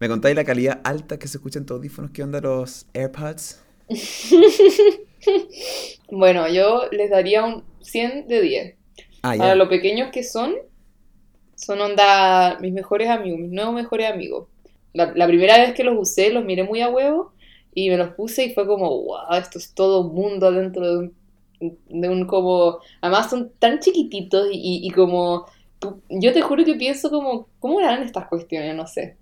¿Me contáis la calidad alta que se escucha en tus audífonos? ¿Qué onda los AirPods? bueno, yo les daría un 100 de 10. Ah, Para lo pequeños que son, son onda mis mejores amigos, mis nuevos mejores amigos. La, la primera vez que los usé, los miré muy a huevo y me los puse y fue como, wow, esto es todo un mundo dentro de un, de un como... Además son tan chiquititos y- y como... Yo te juro que pienso como, ¿cómo eran estas cuestiones? No sé.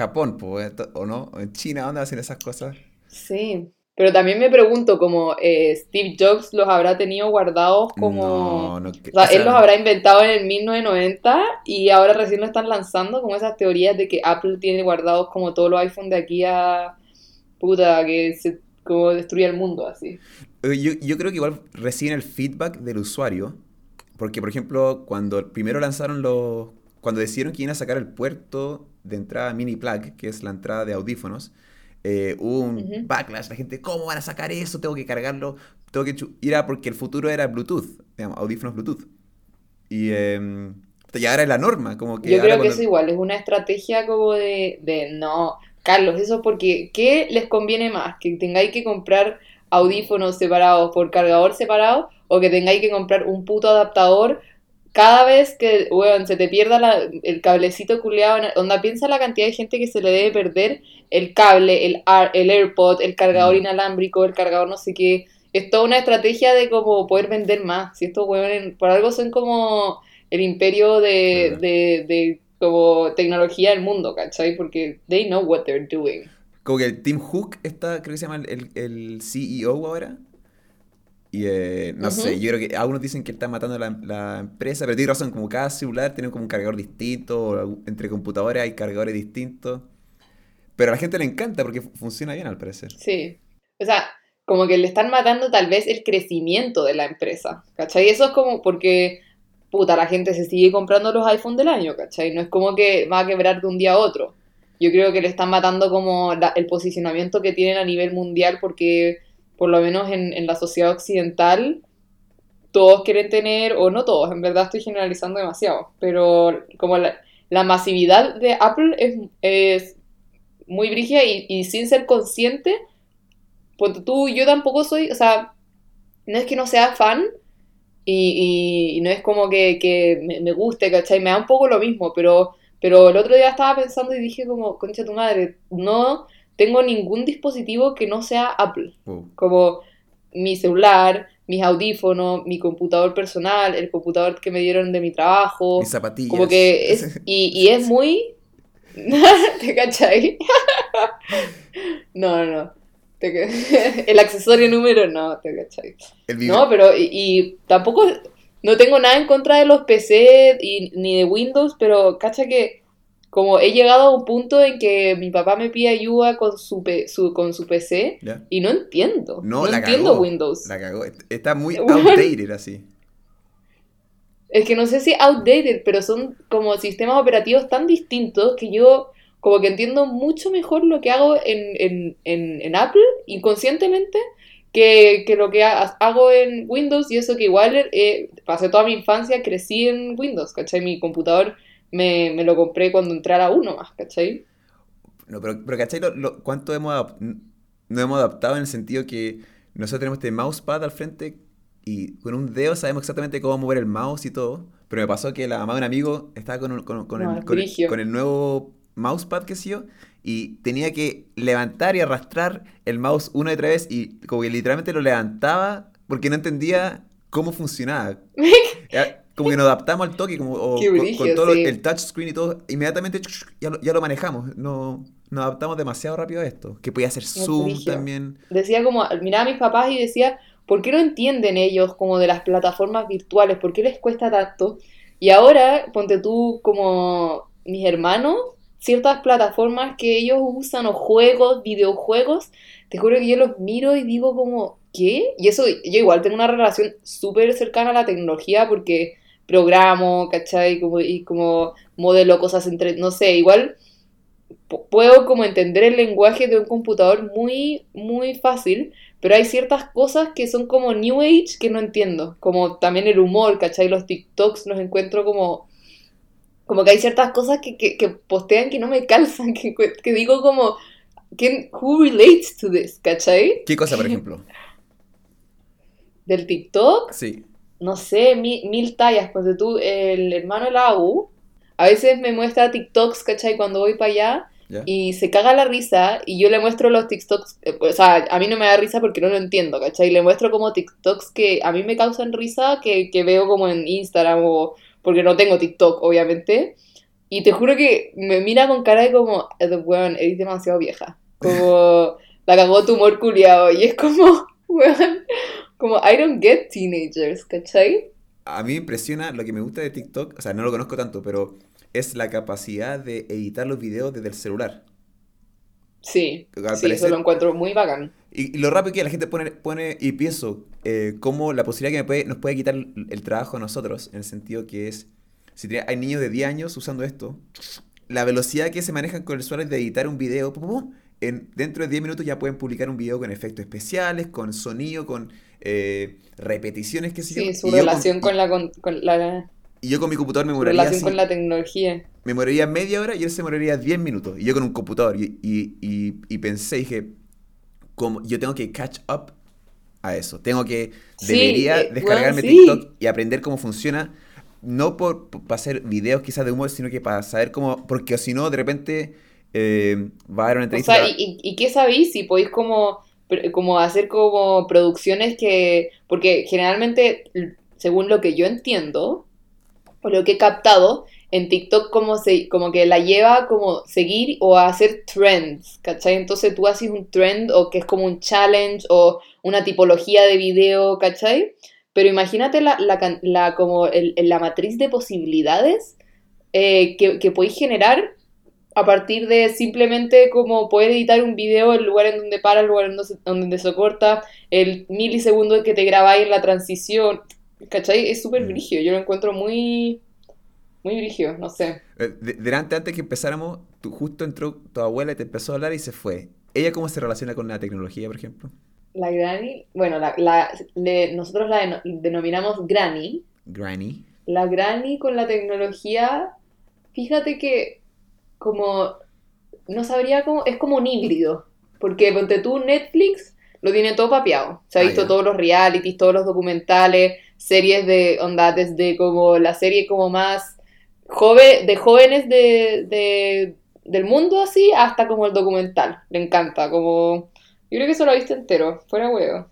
Japón, pues, ¿o no? ¿En China dónde hacen esas cosas? Sí. Pero también me pregunto, como eh, Steve Jobs los habrá tenido guardados como... No, no. que- O sea, o sea, él los habrá inventado en el 1990 y ahora recién lo están lanzando, como esas teorías de que Apple tiene guardados como todos los iPhones de aquí a puta, que se como destruye el mundo así. Eh, Yo, yo creo que igual reciben el feedback del usuario, porque por ejemplo, cuando primero lanzaron los, cuando decidieron que iban a sacar el puerto de entrada mini plug, que es la entrada de audífonos, eh, hubo un backlash, la gente, ¿cómo van a sacar eso? Tengo que cargarlo, tengo que... chu-". Y era porque el futuro era Bluetooth, digamos, audífonos Bluetooth. Y, eh, y ahora es la norma, como que Yo creo que cuando- eso igual es una estrategia como de, de no, Carlos, eso porque ¿qué les conviene más? ¿Que tengáis que comprar audífonos separados por cargador separado o que tengáis que comprar un puto adaptador cada vez que, weón, se te pierda la- el cablecito culeado, onda, piensa la cantidad de gente que se le debe perder el cable, el, el AirPod, el cargador Mm. inalámbrico, el cargador no sé qué. Es toda una estrategia de como poder vender más. Si estos weones, por algo son como el imperio de, de como tecnología del mundo, ¿cachai? Porque they know what they're doing. Como que el Tim Hook está, creo que se llama el, el CEO ahora. Y eh, no sé, yo creo que algunos dicen que está matando la, la empresa, pero tiene razón, como cada celular tiene como un cargador distinto, o entre computadores hay cargadores distintos. Pero a la gente le encanta porque fu- funciona bien al parecer. Sí. O sea, como que le están matando tal vez el crecimiento de la empresa, ¿cachai? Eso es como porque, puta, la gente se sigue comprando los iPhone del año, ¿cachai? No es como que va a quebrar de un día a otro. Yo creo que le están matando como la- el posicionamiento que tienen a nivel mundial porque, por lo menos en, en la sociedad occidental, todos quieren tener, o no todos, en verdad estoy generalizando demasiado, pero como la, la masividad de Apple es, es muy brígida y, sin ser consciente, pues tú, yo tampoco soy, o sea, no es que no sea fan y, no es como que, me guste, ¿cachai? Me da un poco lo mismo, pero, pero el otro día estaba pensando y dije como, concha tu madre, no tengo ningún dispositivo que no sea Apple, como mi celular, mis audífonos, mi computador personal, el computador que me dieron de mi trabajo, Mis zapatillas. como que es, y, y es muy... ¿Te cachai? No, no, no. El accesorio número no, te cachai. No, pero y, y tampoco, no tengo nada en contra de los PC y, ni de Windows, pero cacha que como he llegado a un punto en que mi papá me pide ayuda con su, pe- su- con su PC y no entiendo. No, No, la entiendo cagó. Windows. La cagó. Está muy outdated así. Es que no sé si outdated, pero son como sistemas operativos tan distintos que yo como que entiendo mucho mejor lo que hago en, en, en, en Apple inconscientemente que, que lo que ha- hago en Windows y eso que igual eh, pasé toda mi infancia, crecí en Windows, ¿cachai? Mi computador me, me lo compré cuando entré a la 1 más, ¿cachai? No, pero, pero ¿cachai? Lo, lo- ¿Cuánto hemos, nos hemos adaptado en el sentido que nosotros tenemos este mousepad al frente y con un dedo sabemos exactamente cómo mover el mouse y todo? Pero me pasó que la mamá de un amigo estaba con, un- con- con No, el, con, el, con el nuevo mousepad que yo y tenía que levantar y arrastrar el mouse una y otra vez y como que literalmente lo levantaba porque no entendía cómo funcionaba. Era Como que nos adaptamos al toque, como o con, todo sí. el touchscreen y todo, inmediatamente ya lo, ya lo manejamos. No, nos adaptamos demasiado rápido a esto. Que podía hacer Zoom también. decía como, miraba a mis papás y decía, ¿por qué no entienden ellos como de las plataformas virtuales? ¿Por qué les cuesta tanto? Y ahora, ponte tú como mis hermanos, ciertas plataformas que ellos usan o juegos, videojuegos, te juro que yo los miro y digo como, ¿qué? Y eso, yo igual tengo una relación súper cercana a la tecnología porque programo, ¿cachai? Como, y como modelo cosas entre, no sé, igual pu- puedo como entender el lenguaje de un computador muy, muy fácil, pero hay ciertas cosas que son como New Age que no entiendo, como también el humor, ¿cachai? Los TikToks los encuentro como, como que hay ciertas cosas que, que, que postean que no me calzan, que, que digo como, ¿quién, who relates to this? ¿Cachai? ¿Qué cosa, por ejemplo? Del TikTok, Sí. No sé, mi- mil tallas, pues tú, el hermano de la U, a veces me muestra TikToks, ¿cachai? Cuando voy para allá y se caga la risa y yo le muestro los TikToks, eh, o sea, a mí no me da risa porque no lo entiendo, ¿cachai? Le muestro como TikToks que a mí me causan risa, que, que veo como en Instagram o porque no tengo TikTok, obviamente. Y te juro que me mira con cara de como, "Eh, weón, eres demasiado vieja. Como, la cagó tu humor. Y es como, weón, como, I don't get teenagers, ¿cachai? A mí me impresiona lo que me gusta de TikTok, o sea, no lo conozco tanto, pero es la capacidad de editar los videos desde el celular. Sí, Al sí, eso parecer- lo encuentro muy bacán. Y, y lo rápido que la gente pone, pone y pienso, eh, cómo la posibilidad que me puede- nos puede quitar el, el trabajo a nosotros, en el sentido que es, si tiene- hay niños de 10 años usando esto, la velocidad que se manejan con el usuario de editar un video, pum, pum, pum, en, dentro de 10 minutos ya pueden publicar un video con efectos especiales, con sonido, con eh, repeticiones, qué sé yo. Sí, su relación con, con la, con, con la, y yo con mi computador me su moraría relación así, con la tecnología. me moriría media hora y él se moriría 10 minutos. Y yo con un computador. Y, y, y, y pensé, dije, como, yo tengo que catch up a eso. Tengo que, Sí, debería eh, descargarme sí. TikTok y aprender cómo funciona. No por, para hacer videos quizás de humor, sino que para saber cómo, porque si no, de repente eh, va a haber una O entrevista. sea, ¿y, y, y qué sabéis? Si podéis como, como hacer como producciones que... Porque generalmente, según lo que yo entiendo, o lo que he captado, en TikTok como, se, como que la lleva como seguir o a hacer trends, ¿cachai? Entonces tú haces un trend o que es como un challenge o una tipología de video, ¿cachai? Pero imagínate la, la, la- como el- la matriz de posibilidades eh, que, que podéis generar a partir de simplemente como poder editar un video, el lugar en donde para, el lugar en donde se, corta, el milisegundo que te grabáis en la transición, ¿cachai? Es súper Mm. brígido, yo lo encuentro muy, muy brígido, no sé. Eh, de- delante, antes que empezáramos, tú, justo entró tu abuela y te empezó a hablar y se fue. ¿Ella cómo se relaciona con la tecnología, por ejemplo? La granny, bueno, la, la- le- nosotros la deno- denominamos granny. Granny. La granny con la tecnología, fíjate que como, no sabría cómo, es como un híbrido. Porque ponte tú, Netflix lo tiene todo papeado. Se ha Ah, visto todos los realities, todos los documentales, series de onda, desde como la serie como más joven, de jóvenes de, de- del mundo así, hasta como el documental. Le encanta, como... Yo creo que eso lo viste entero, fuera huevo.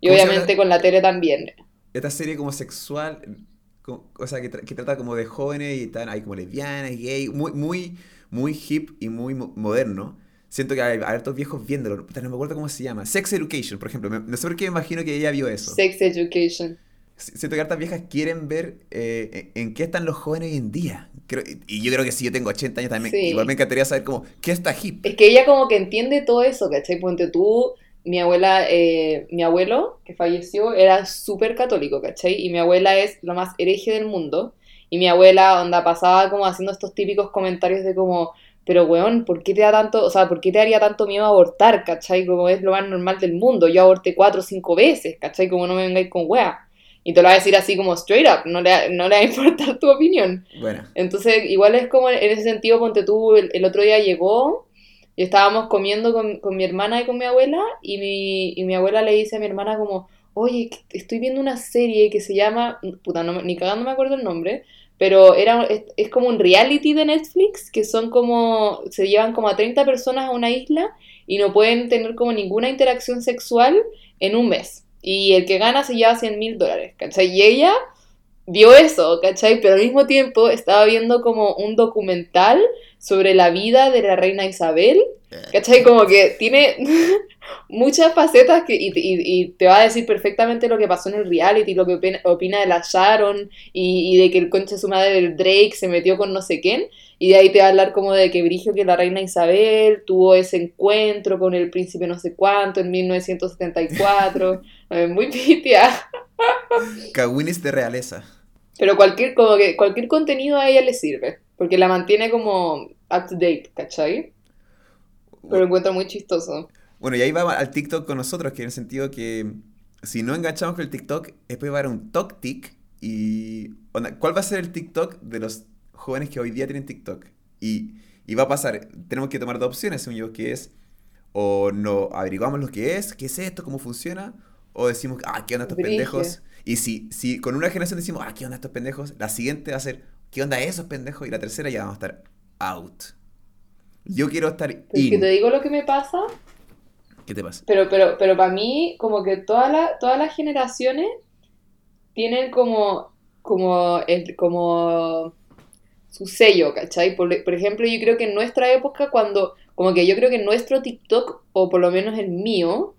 Y ¿Cómo se obviamente con la tele también. esta serie como sexual, o sea, que, tra- que trata como de jóvenes y están ahí como lesbianas, gay, muy, muy, muy hip y muy mo- moderno. Siento que hay, hartos viejos viéndolo, no me acuerdo cómo se llama. Sex Education, por ejemplo. Me- no sé por qué me imagino que ella vio eso. Sex Education. Si- Siento que hartas viejas quieren ver eh, en en qué están los jóvenes hoy en día. Creo- y yo creo que si yo tengo 80 años también, Sí. igual me encantaría saber como, ¿qué está hip? Es que ella como que entiende todo eso, ¿cachai? Ponte tú, mi abuela, eh, mi abuelo, que falleció, era súper católico, ¿cachai? Y mi abuela es lo más hereje del mundo. Y mi abuela, onda, pasaba como haciendo estos típicos comentarios de como, pero weón, ¿por qué te da tanto, o sea, ¿por qué te daría tanto miedo abortar, ¿cachai? Como es lo más normal del mundo. Yo aborté cuatro o cinco veces, ¿cachai? Como no me vengáis con wea. Y te lo va a decir así como straight up, no le, no le va a importar tu opinión. Bueno, Entonces, igual es como en ese sentido, ponte tú, el, el otro día llegó y estábamos comiendo con, con mi hermana y con mi abuela y mi, y mi abuela le dice a mi hermana como, oye, estoy viendo una serie que se llama, puta, no, ni cagando me acuerdo el nombre, pero era, es, es como un reality de Netflix que son como, se llevan como a 30 personas a una isla y no pueden tener como ninguna interacción sexual en un mes. Y el que gana se lleva 100 mil dólares, ¿cachai? Y ella vio eso, ¿cachai? Pero al mismo tiempo estaba viendo como un documental sobre la vida de la reina Isabel, ¿cachai? Como que tiene muchas facetas que, y, y- y te va a decir perfectamente lo que pasó en el reality, lo que opina, opina de la Sharon y, y de que el concha de su madre del Drake se metió con no sé quién. Y de ahí te va a hablar como de que Brigio, que la reina Isabel tuvo ese encuentro con el príncipe no sé cuánto en 1974. Eh, Muy pitia. Cawinis de realeza. Pero cualquier, como que cualquier contenido a ella le sirve. Porque la mantiene como up to date, ¿cachai? Pero lo encuentro muy chistoso. Bueno, y ahí va al TikTok con nosotros, que en el sentido que si no enganchamos con el TikTok, después va a haber un TokTik y... ¿Cuál va a ser el TikTok de los jóvenes que hoy día tienen TikTok. Y, y va a pasar, tenemos que tomar dos opciones, según yo, que es o no averiguamos lo que es, qué es esto, cómo funciona, o decimos, ah, ¿qué onda estos pendejos? Y si, si con una generación decimos, ah, ¿qué onda estos pendejos? La siguiente va a ser, ¿qué onda esos pendejos? Y la tercera ya vamos a estar out. Yo quiero estar Pero es que in. te digo lo que me pasa, ¿Qué te pasa? pero, pero, pero para mí, como que todas las todas las generaciones tienen como, como, el, como su sello, ¿cachai? Por, por ejemplo, yo creo que en nuestra época, cuando, como que yo creo que nuestro TikTok, o por lo menos el mío,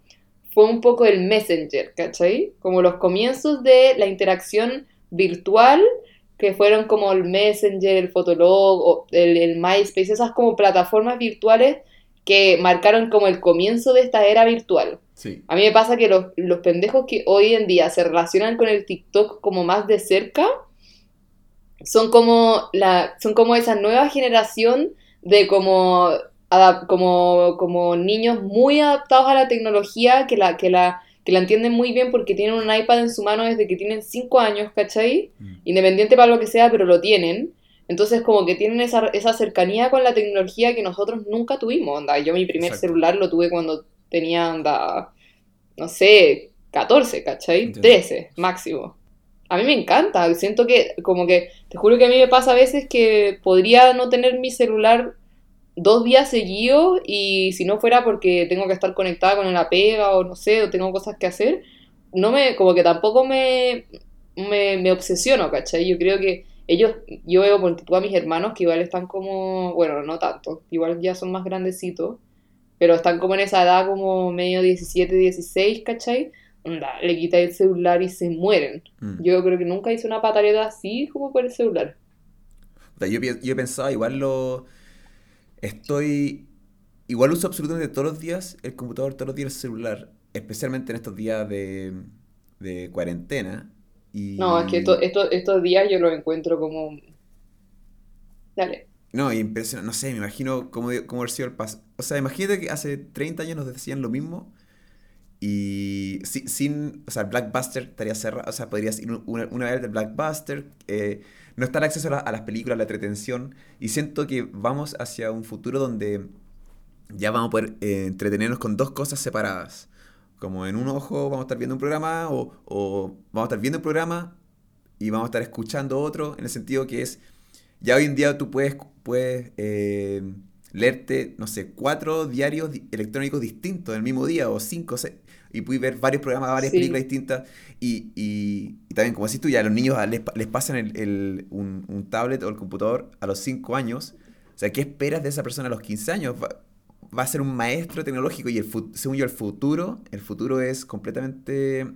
fue un poco el Messenger, ¿cachai? Como los comienzos de la interacción virtual, que fueron como el Messenger, el Fotolog, o el, el MySpace, esas como plataformas virtuales que marcaron como el comienzo de esta era virtual. Sí. A mí me pasa que los, los pendejos que hoy en día se relacionan con el TikTok como más de cerca son como la son como esa nueva generación de como como como niños muy adaptados a la tecnología que la que la que la entienden muy bien porque tienen un iPad en su mano desde que tienen 5 años, ¿cachai? Mm. Independiente para lo que sea, pero lo tienen. Entonces como que tienen esa, esa cercanía con la tecnología que nosotros nunca tuvimos, onda. Yo mi primer Exacto. celular lo tuve cuando tenía, onda, no sé, 14, ¿cachai? Entiendo. 13, máximo. A mí me encanta, siento que, como que, te juro que a mí me pasa a veces que podría no tener mi celular dos días seguidos y si no fuera porque tengo que estar conectada con la pega o no sé, o tengo cosas que hacer, no me, como que tampoco me, me, me obsesiono, ¿cachai? Yo creo que ellos, yo veo por a mis hermanos que igual están como, bueno, no tanto, igual ya son más grandecitos, pero están como en esa edad como medio 17, 16, ¿cachai? Onda, le quita el celular y se mueren. Mm. Yo creo que nunca hice una pataleta así como por el celular. Yo, pi- yo he pensado, igual lo. Estoy. Igual uso absolutamente todos los días el computador, todos los días el celular, especialmente en estos días de, de cuarentena. Y... No, es que esto- esto- estos días yo los encuentro como... Dale. No, y impresiona, no sé, me imagino cómo, cómo haber sido el paso. O sea, imagínate que hace 30 años nos decían lo mismo y si- sin, o sea, Blackbuster estaría cerrado, o sea, podrías ir una, una vez del Blackbuster, eh, no está el acceso a, la- a las películas, la entretención, y siento que vamos hacia un futuro donde ya vamos a poder eh, entretenernos con dos cosas separadas. Como en un ojo vamos a estar viendo un programa o, o vamos a estar viendo un programa y vamos a estar escuchando otro, en el sentido que es, ya hoy en día tú puedes, puedes eh, leerte, no sé, cuatro diarios di- electrónicos distintos en el mismo día o cinco, seis, y puedes ver varios programas, varias Sí. películas distintas. Y, y- y también, como decís tú, ya a los niños les, les pasan el- el- un, un tablet o el computador a los 5 años. O sea, ¿qué esperas de esa persona a los 15 años? Va, va a ser un maestro tecnológico y el, según yo el futuro, el futuro es completamente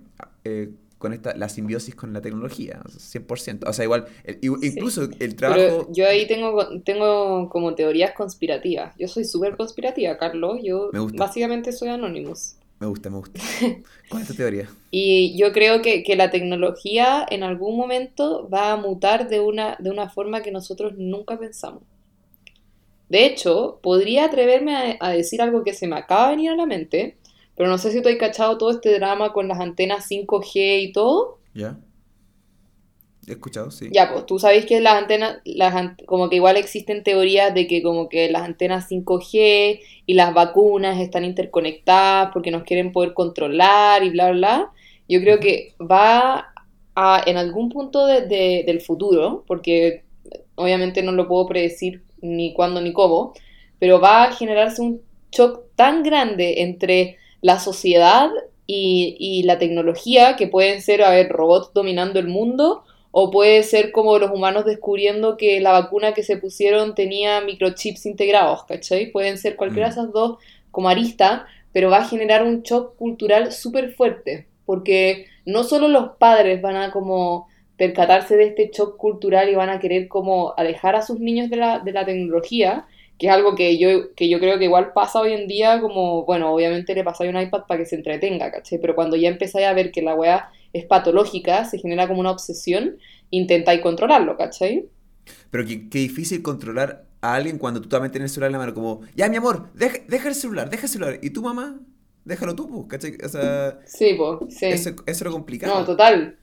eh, con esta, la simbiosis con la tecnología, o sea, 100%. O sea, igual, el- i- Sí. incluso el Pero trabajo... yo ahí tengo, tengo como teorías conspirativas. Yo soy súper conspirativa, Carlos. Yo básicamente soy Anonymous. Me gusta, me gusta. ¿Cuál es tu teoría? Y yo creo que, que la tecnología en algún momento va a mutar de una, de una forma que nosotros nunca pensamos. De hecho, podría atreverme a, a decir algo que se me acaba de venir a la mente, pero no sé si has cachado todo este drama con las antenas 5G y todo. ¿Ya? He escuchado, sí. Ya, pues tú sabes que las antenas, las, como que igual existen teorías de que como que las antenas 5G y las vacunas están interconectadas porque nos quieren poder controlar y bla, bla, bla. Yo creo que va a, en algún punto de- de- del futuro, porque obviamente no lo puedo predecir ni cuándo ni cómo, pero va a generarse un shock tan grande entre la sociedad y, y la tecnología, que pueden ser, a ver, robots dominando el mundo, o puede ser como los humanos descubriendo que la vacuna que se pusieron tenía microchips integrados, ¿cachai? Pueden ser cualquiera de Mm. esas dos como arista, pero va a generar un shock cultural súper fuerte, porque no solo los padres van a como percatarse de este shock cultural y van a querer como alejar a sus niños de la, de la tecnología, que es algo que yo, que yo creo que igual pasa hoy en día, como, bueno, obviamente le pasáis un iPad para que se entretenga, ¿cachai? Pero cuando ya empezáis a ver que la weá es patológica, se genera como una obsesión, intentáis controlarlo, ¿cachai? Pero qué, qué difícil controlar a alguien cuando tú también tienes el celular en la mano, como, ya mi amor, deja, deja el celular, deja el celular. ¿Y tu mamá? Déjalo tú, pues, ¿cachai? O sea, Sí, pues, sí. eso, eso es lo complicado. No, total.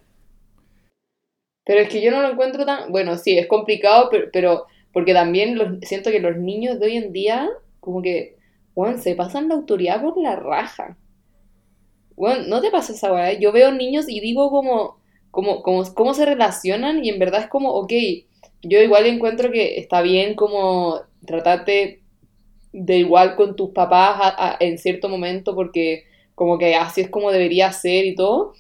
Pero es que yo no lo encuentro tan... Bueno, sí, es complicado, pero, pero porque también los, siento que los niños de hoy en día, como que, bueno, se pasan la autoridad por la raja. Bueno, no te pasa esa weá. Yo veo niños y digo como, como, como, cómo se relacionan y en verdad es como, ok, yo igual encuentro que está bien como tratarte de igual con tus papás en cierto momento porque como que así es como debería ser y todo.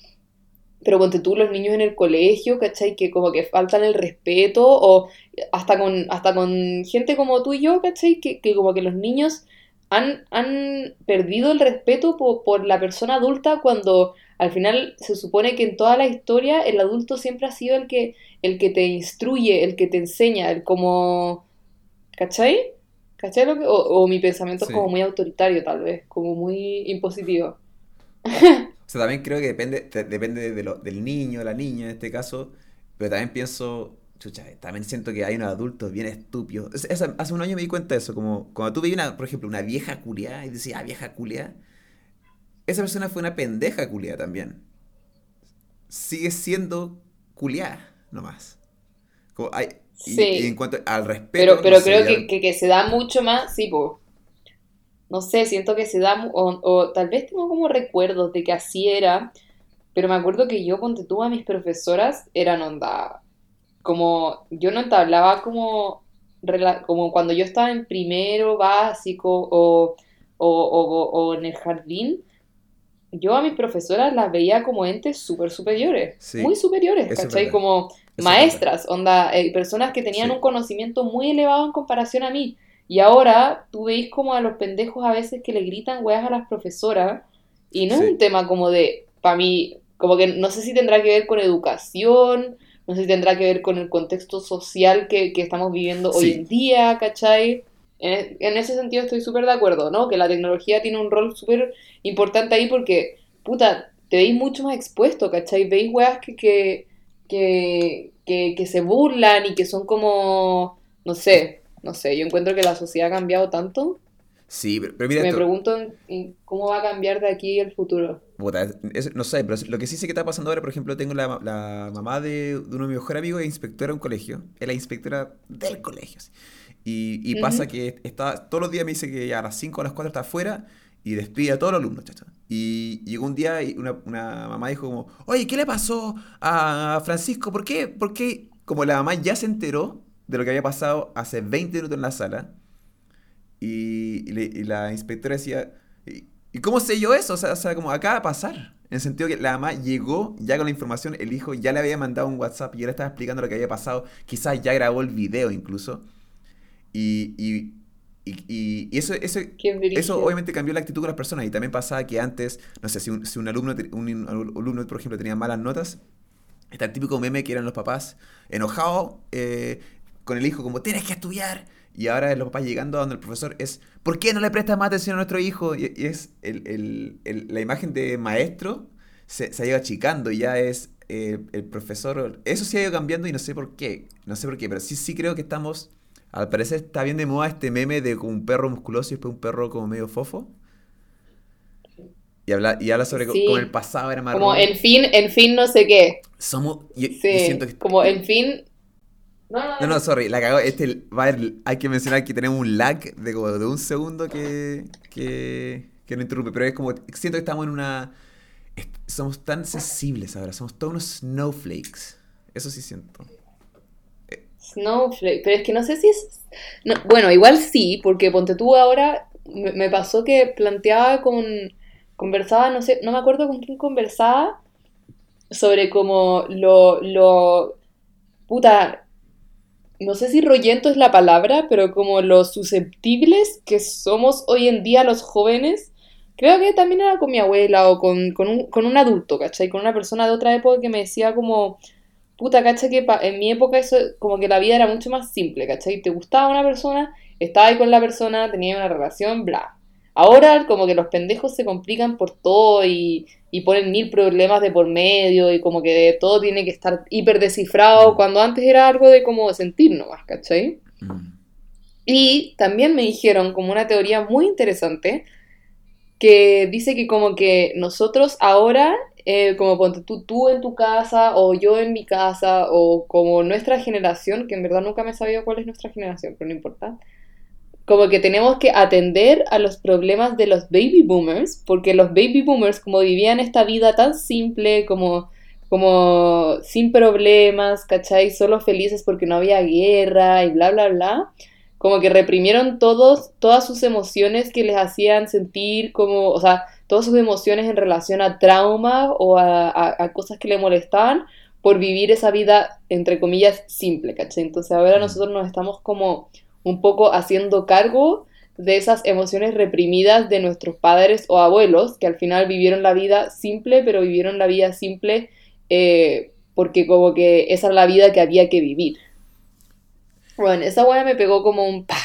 Pero ponte tú los niños en el colegio, ¿cachai? Que como que faltan el respeto o hasta con, hasta con gente como tú y yo, ¿cachai? Que, que como que los niños han, han perdido el respeto por, por, la persona adulta cuando al final se supone que en toda la historia el adulto siempre ha sido el que, el que te instruye, el que te enseña, el como... ¿Cachai? ¿Cachai? Lo que, o, mi pensamiento es como muy autoritario tal vez, como muy impositivo. o sea, también creo que depende, depende de lo, del niño, la niña en este caso, pero también pienso, chucha, también siento que hay unos adultos bien estúpidos. hace un año me di cuenta de eso, como cuando tú veías, una, por ejemplo, una vieja culiada y decías, ah, vieja culiada, esa persona fue una pendeja culiada también. Sigue siendo culiada, nomás. Como hay, y, en cuanto al respeto. Pero, pero creo que, que, se da mucho más, sí, pues no sé, siento que se da, o, tal vez tengo como recuerdos de que así era, pero me acuerdo que yo, ponte tú, a mis profesoras eran onda, como, yo no entablaba como, como cuando yo estaba en primero básico o, o, en el jardín, yo a mis profesoras las veía como entes súper superiores, muy superiores, ¿cachai? Como maestras, onda, eh, personas que tenían un conocimiento muy elevado en comparación a mí. Y ahora tú veis como a los pendejos a veces que le gritan weas a las profesoras y no es un tema como de, para mí, como que no sé si tendrá que ver con educación, no sé si tendrá que ver con el contexto social que, estamos viviendo hoy en día, ¿cachai? En, en ese sentido estoy súper de acuerdo, ¿no? Que la tecnología tiene un rol súper importante ahí porque, puta, te veis mucho más expuesto, ¿cachai? Veis weas que, que, que, que se burlan y que son como, no sé, no sé, yo encuentro que la sociedad ha cambiado tanto. Sí, pero, mira. Me pregunto cómo va a cambiar de aquí el futuro. No sé, pero lo que sí sé que está pasando ahora, por ejemplo, tengo la, mamá de, uno de mis mejores amigos, es inspectora de un colegio. Es la inspectora del colegio. Y, pasa que está, todos los días me dice que a las 5 o a las 4 está afuera y despide a todos los alumnos, chacha. Y llegó un día y una, una, mamá dijo como, oye, ¿qué le pasó a Francisco? ¿Por qué? Porque como la mamá ya se enteró de lo que había pasado hace 20 minutos en la sala. Y, la inspectora decía, ¿y, cómo sé yo eso? O sea, o sea, como acaba de pasar. En el sentido que la mamá llegó ya con la información, el hijo ya le había mandado un WhatsApp y él estaba explicando lo que había pasado. Quizás ya grabó el video incluso. Y, y, y, eso, eso, eso obviamente cambió la actitud de las personas. Y también pasaba que antes, no sé, si un, si un alumno, un, alumno, por ejemplo, tenía malas notas, está el típico meme que eran los papás enojados, eh, con el hijo como, tienes que estudiar. Y ahora los papás llegando a donde el profesor es, ¿por qué no le prestas más atención a nuestro hijo? Y, es el, el, la imagen de maestro se, se, ha ido achicando y ya es eh, el profesor. Eso se ha ido cambiando y no sé por qué. No sé por qué, pero sí, sí creo que estamos. Al parecer está bien de moda este meme de un perro musculoso y después un perro como medio fofo. Y habla, y habla sobre cómo el pasado era más Como en fin, en fin no sé qué. Somos. como en fin no, no, sorry, la cagó. Este, va hay que mencionar que tenemos un lag de como de un segundo que, que, que no interrumpe, pero es como, siento que estamos en una... Somos tan sensibles ahora, somos todos unos snowflakes. Eso sí siento. Snowflake, pero es que no sé si es... bueno, igual sí, porque ponte tú ahora, me, pasó que planteaba con... Conversaba, no sé, no me acuerdo con quién conversaba, sobre como lo... lo puta, no sé si rollento es la palabra, pero como los susceptibles que somos hoy en día los jóvenes, creo que también era con mi abuela o con, un, con un adulto, ¿cachai? Con una persona de otra época que me decía como, puta, ¿cachai? Que en mi época eso, como que la vida era mucho más simple, ¿cachai? Te gustaba una persona, estaba ahí con la persona, tenía una relación, bla. Ahora como que los pendejos se complican por todo y, y ponen mil problemas de por medio y como que todo tiene que estar hiper descifrado mm. cuando antes era algo de como sentir nomás, ¿cachai? Mm. Y también me dijeron como una teoría muy interesante que dice que como que nosotros ahora eh, como ponte tú, tú en tu casa o yo en mi casa o como nuestra generación, que en verdad nunca me he sabido cuál es nuestra generación, pero no importa, como que tenemos que atender a los problemas de los baby boomers, porque los baby boomers como vivían esta vida tan simple, como, como sin problemas, ¿cachai? Solo felices porque no había guerra y bla, bla, bla como que reprimieron todos, todas sus emociones que les hacían sentir como, o sea, todas sus emociones en relación a trauma o a, cosas que le molestaban por vivir esa vida, entre comillas, simple, ¿cachai? Entonces ahora nosotros nos estamos como un poco haciendo cargo de esas emociones reprimidas de nuestros padres o abuelos, que al final vivieron la vida simple, pero vivieron la vida simple eh, porque como que esa es la vida que había que vivir. Bueno, esa weá me pegó como un pa.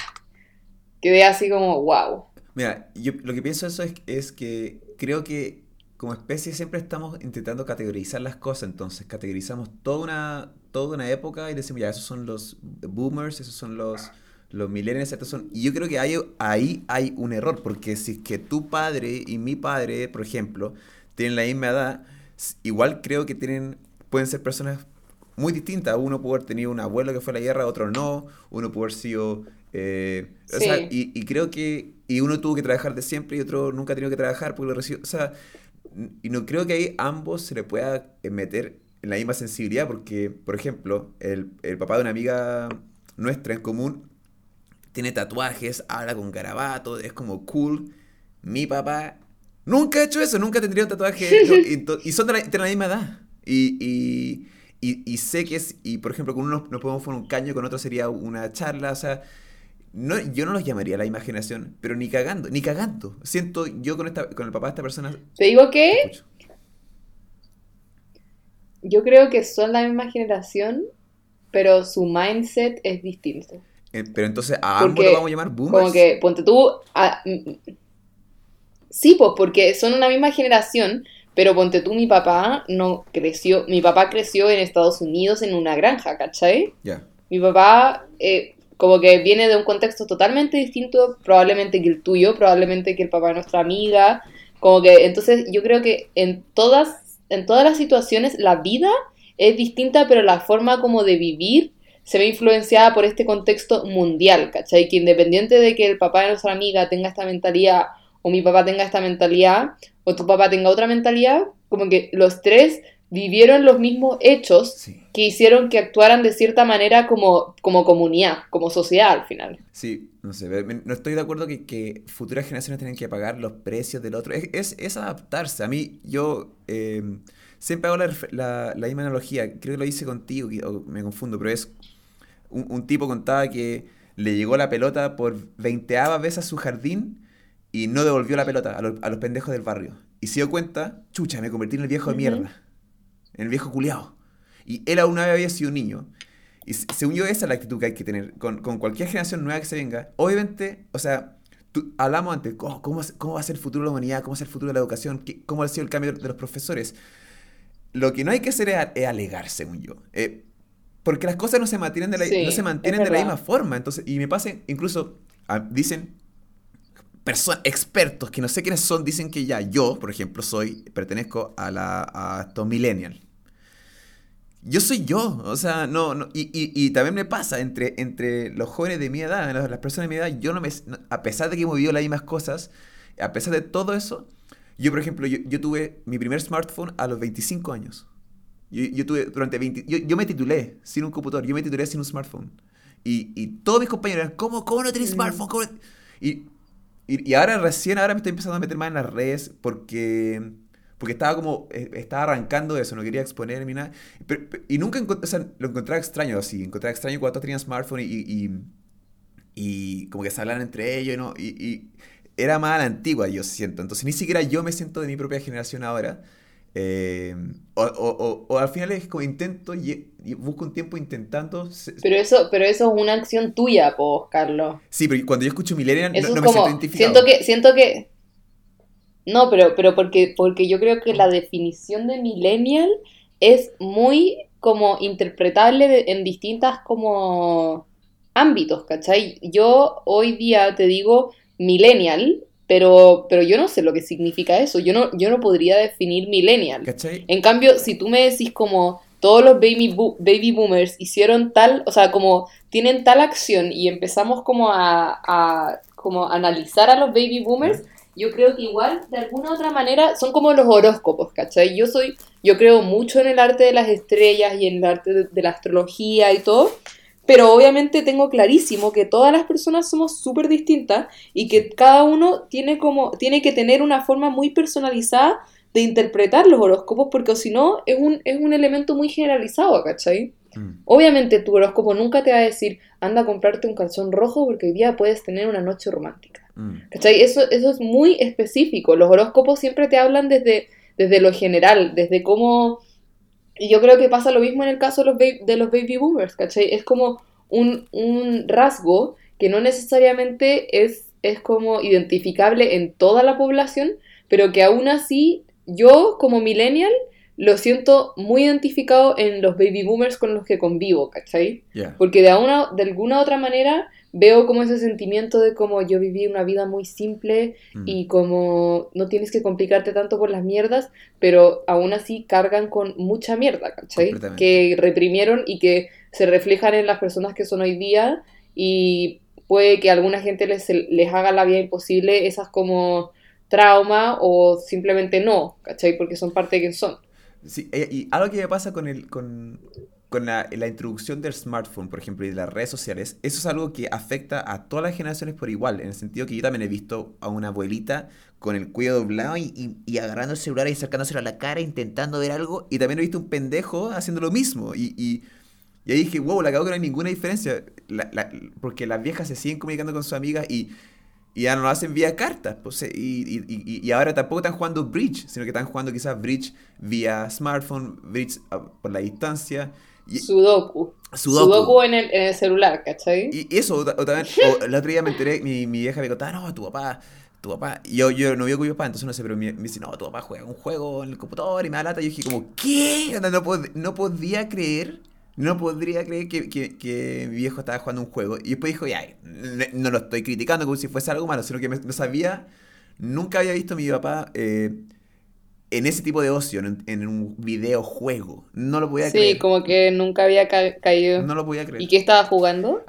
Quedé así como, wow. Mira, yo lo que pienso eso es, es que creo que como especie siempre estamos intentando categorizar las cosas, entonces categorizamos toda una, toda una época y decimos, ya, esos son los boomers, esos son los, los millennials, estos son... Y yo creo que hay, ahí hay un error, porque si es que tu padre y mi padre, por ejemplo, tienen la misma edad, igual creo que tienen, pueden ser personas muy distintas. Uno puede haber tenido un abuelo que fue a la guerra, otro no. Uno puede haber sido... Eh, o sea, y, y, creo que... Y uno tuvo que trabajar de siempre y otro nunca ha tenido que trabajar porque lo recibió... O sea, y no creo que ahí ambos se le pueda eh, meter en la misma sensibilidad porque, por ejemplo, el, el papá de una amiga nuestra en común tiene tatuajes, habla con garabato, es como cool. Mi papá nunca ha hecho eso, nunca tendría un tatuaje. y, son de la, de la misma edad. Y, y, y, sé que es, y por ejemplo, con uno nos podemos poner un caño, con otro sería una charla, o sea, no, yo no los llamaría la imaginación, pero ni cagando, ni cagando. Siento yo con, esta, con el papá de esta persona. ¿Te digo qué? Yo creo que son la misma generación, pero su mindset es distinto. Eh, pero entonces, ¿a ambos lo vamos a llamar boomers? Como que, ponte tú. sí, pues, porque son una misma generación, pero ponte tú, mi papá no creció, mi papá creció en Estados Unidos en una granja, ¿cachai? Ya. Mi papá eh, como que viene de un contexto totalmente distinto, probablemente que el tuyo, probablemente que el papá de nuestra amiga, como que entonces yo creo que en todas, en todas las situaciones la vida es distinta, pero la forma como de vivir se ve influenciada por este contexto mundial, ¿cachai? Que independiente de que el papá de nuestra amiga tenga esta mentalidad o mi papá tenga esta mentalidad, o tu papá tenga otra mentalidad, como que los tres vivieron los mismos hechos que hicieron que actuaran de cierta manera como, como comunidad, como sociedad al final. Sí, no sé, no estoy de acuerdo que, que futuras generaciones tienen que pagar los precios del otro. Es, es, adaptarse. A mí, yo eh, siempre hago la, la, la, misma analogía, creo que lo hice contigo, o me confundo, pero es un, un tipo contaba que le llegó la pelota por 20 veces a su jardín y no devolvió la pelota a, los pendejos del barrio. Y se dio cuenta, chucha, me convertí en el viejo de mierda. En el viejo culiao. Y él aún había sido un niño. Y según yo, esa es la actitud que hay que tener con, cualquier generación nueva que se venga. Obviamente, o sea, hablamos antes, oh, ¿cómo, ¿cómo, va a ser el futuro de la humanidad? ¿Cómo va a ser el futuro de la educación? ¿Cómo ha sido el cambio de los profesores? Lo que no hay que hacer es, alegar, según yo. Eh, porque las cosas no se mantienen de la, no se mantienen de la misma forma. Entonces, y me pasa, incluso, ah, dicen, expertos que no sé quiénes son dicen que ya yo, por ejemplo, soy, pertenezco a la a millennial. Yo soy yo, o sea, no, no y, y, también me pasa entre, entre los jóvenes de mi edad, las, personas de mi edad, yo no me, a pesar de que hemos vivido las mismas cosas, a pesar de todo eso, yo, por ejemplo, yo, yo tuve mi primer smartphone a los 25 años. Yo, yo tuve durante 20, yo, yo, me titulé sin un computador, yo me titulé sin un smartphone. Y, y todos mis compañeros eran, ¿cómo, cómo no tienes mm. smartphone? Y y, ahora recién, ahora me estoy empezando a meter más en las redes porque, porque estaba como, eh, estaba arrancando eso, no quería exponerme nada. y nunca o sea, lo encontraba extraño así, encontraba extraño cuando todos tenían smartphone y, y, y, como que se hablan entre ellos ¿no? y, era más a la antigua, yo siento. Entonces ni siquiera yo me siento de mi propia generación ahora. Eh, o, o, o, al final es como intento y, busco un tiempo intentando. Pero eso, pero eso es una acción tuya, pues, Carlos. Sí, pero cuando yo escucho Millennial no, me siento identificado. Siento que, siento que. No, pero, pero porque, porque yo creo que la definición de Millennial es muy como interpretable en distintas como ámbitos, ¿cachai? Yo hoy día te digo Millennial Pero, pero yo no sé lo que significa eso. Yo no, yo no podría definir millennial. ¿Cachai? En cambio, si tú me decís como todos los baby, bo- baby boomers hicieron tal, o sea, como tienen tal acción y empezamos como a, a como analizar a los baby boomers, yo creo que igual, de alguna u otra manera, son como los horóscopos, ¿cachai? Yo soy, yo creo mucho en el arte de las estrellas y en el arte de, de la astrología y todo, pero obviamente tengo clarísimo que todas las personas somos súper distintas y que cada uno tiene como, tiene que tener una forma muy personalizada de interpretar los horóscopos, porque si no, es un, es un elemento muy generalizado, ¿cachai? Mm. Obviamente tu horóscopo nunca te va a decir, anda a comprarte un calzón rojo porque hoy día puedes tener una noche romántica. Mm. ¿Cachai? Eso, eso es muy específico. Los horóscopos siempre te hablan desde, desde lo general, desde cómo... Y yo creo que pasa lo mismo en el caso de los, ba- de los baby boomers, ¿cachai? Es como un, un rasgo que no necesariamente es, es como identificable en toda la población, pero que aún así yo como millennial lo siento muy identificado en los baby boomers con los que convivo, ¿cachai? Porque de, una, de alguna otra manera veo como ese sentimiento de como yo viví una vida muy simple Mm. y como no tienes que complicarte tanto por las mierdas, pero aún así cargan con mucha mierda, ¿cachai? Que reprimieron y que se reflejan en las personas que son hoy día y puede que a alguna gente les, les haga la vida imposible esas como trauma o simplemente no, ¿cachai? Porque son parte de quien son. Sí, eh, y algo que me pasa con el, con, con la, introducción del smartphone, por ejemplo, y de las redes sociales, eso es algo que afecta a todas las generaciones por igual, en el sentido que yo también he visto a una abuelita con el cuello doblado y, y- agarrando el celular y acercándoselo a la cara, intentando ver algo, y también he visto un pendejo haciendo lo mismo, y, y, y ahí dije, wow, la cago que no hay ninguna diferencia, porque las viejas se siguen comunicando con sus amigas y... Y ya no lo hacen vía cartas. Pues, eh, y, y- y- y ahora tampoco están jugando Bridge, sino que están jugando quizás Bridge vía smartphone, Bridge ah, por la distancia. Y, Sudoku. Sudoku. Sudoku en el, en el celular, ¿cachai? Y eso, o, o también, o el otro día me enteré, mi, mi vieja me contaba, no, tu papá, tu papá, y yo, yo no vivo con mi papá, entonces no sé, pero me, me dice, no, tu papá juega un juego en el computador y me da lata. Y yo dije como, ¿qué? No, pod- no podía creer, no podría creer que, que, que mi viejo estaba jugando un juego. Y después dijo, ya, no lo estoy criticando como si fuese algo malo, sino que me- no sabía, nunca había visto a mi papá eh, en ese tipo de ocio, en, en un videojuego. No lo podía Sí, creer. como que nunca había ca- caído. No lo podía creer. ¿Y qué estaba jugando?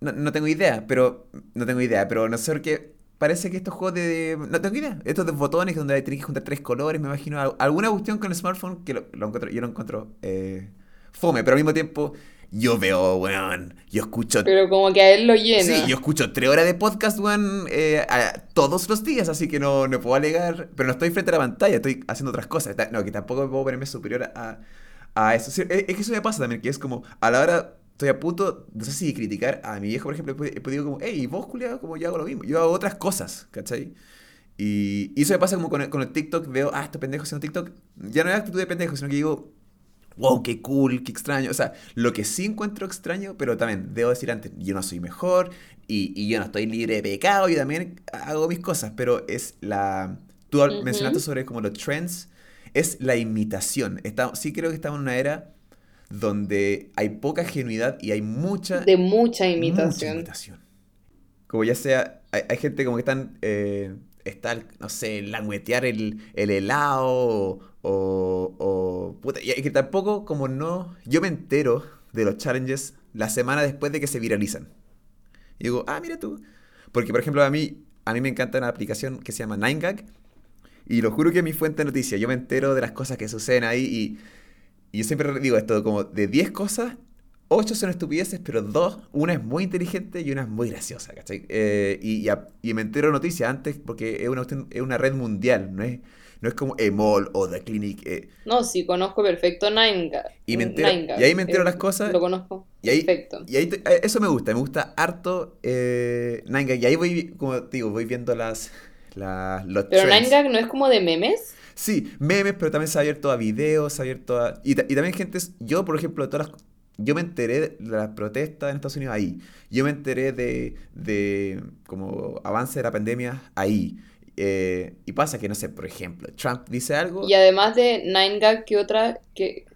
No, no tengo idea, pero. No tengo idea, pero no sé por qué. Parece que estos juegos de. No tengo idea. Estos de botones donde tenés que juntar tres colores, me imagino. al- Alguna cuestión con el smartphone que lo, lo encuentro, yo lo encuentro eh, fome, pero al mismo tiempo. Yo veo, weón. Yo escucho. Pero como que a él lo llena. Sí, yo escucho tres horas de podcast, weón, eh, a- todos los días, así que no, no puedo alegar. Pero no estoy frente a la pantalla, estoy haciendo otras cosas. No, que tampoco puedo ponerme superior a, a eso. Sí, Es, es que eso me pasa también, que es como, a la hora estoy a punto, no sé si criticar a mi viejo, por ejemplo, he podido como, hey, vos, culiado, como yo hago lo mismo. Yo hago otras cosas, ¿cachai? Y, y eso me pasa como con el, con el TikTok, veo, ah, estos pendejos haciendo TikTok. Ya no es actitud de pendejo, sino que digo, wow, qué cool, qué extraño. O sea, lo que sí encuentro extraño, pero también debo decir antes, yo no soy mejor y, y yo no estoy libre de pecado, yo también hago mis cosas, pero es la... Tú Ujú. mencionaste sobre como los trends, es la imitación. Está, sí creo que estamos en una era donde hay poca genuidad y hay mucha... De mucha Mucha imitación. imitación. Como ya sea, hay, hay gente como que están, eh, está, no sé, languetear el, el helado o, o, o- puta, y que tampoco como no, yo me entero de los challenges la semana después de que se viralizan. Y digo, ah, mira tú. Porque, por ejemplo, a mí, a mí me encanta una aplicación que se llama 9gag y lo juro que es mi fuente de noticias. Yo me entero de las cosas que suceden ahí y, y yo siempre digo esto, como de 10 cosas, 8 son estupideces, pero dos, una es muy inteligente y una es muy graciosa, ¿cachai? Eh, y, y a- y me entero de noticias antes porque es una, es una red mundial, no es, no es como Emol o The Clinic. eh, No, sí, conozco perfecto Nine Gag. Y me entero- Nine Gag. y ahí me entero Eh, las cosas, Lo conozco. y ahí, Perfecto. y ahí te- eh, eso me gusta, me gusta harto eh, 9gag. Y ahí voy, como te digo, voy viendo las, las los Pero trends. Nine Gag no es como de memes. Sí, memes, pero también se ha abierto a videos, se ha abierto a... Y, y también gente, yo por ejemplo, todas las... Yo me enteré de las protestas en Estados Unidos ahí. Yo me enteré de, de como avance de la pandemia ahí. Eh, y pasa que, no sé, por ejemplo, Trump dice algo, Y además de Nine Gag, ¿qué, otra, qué,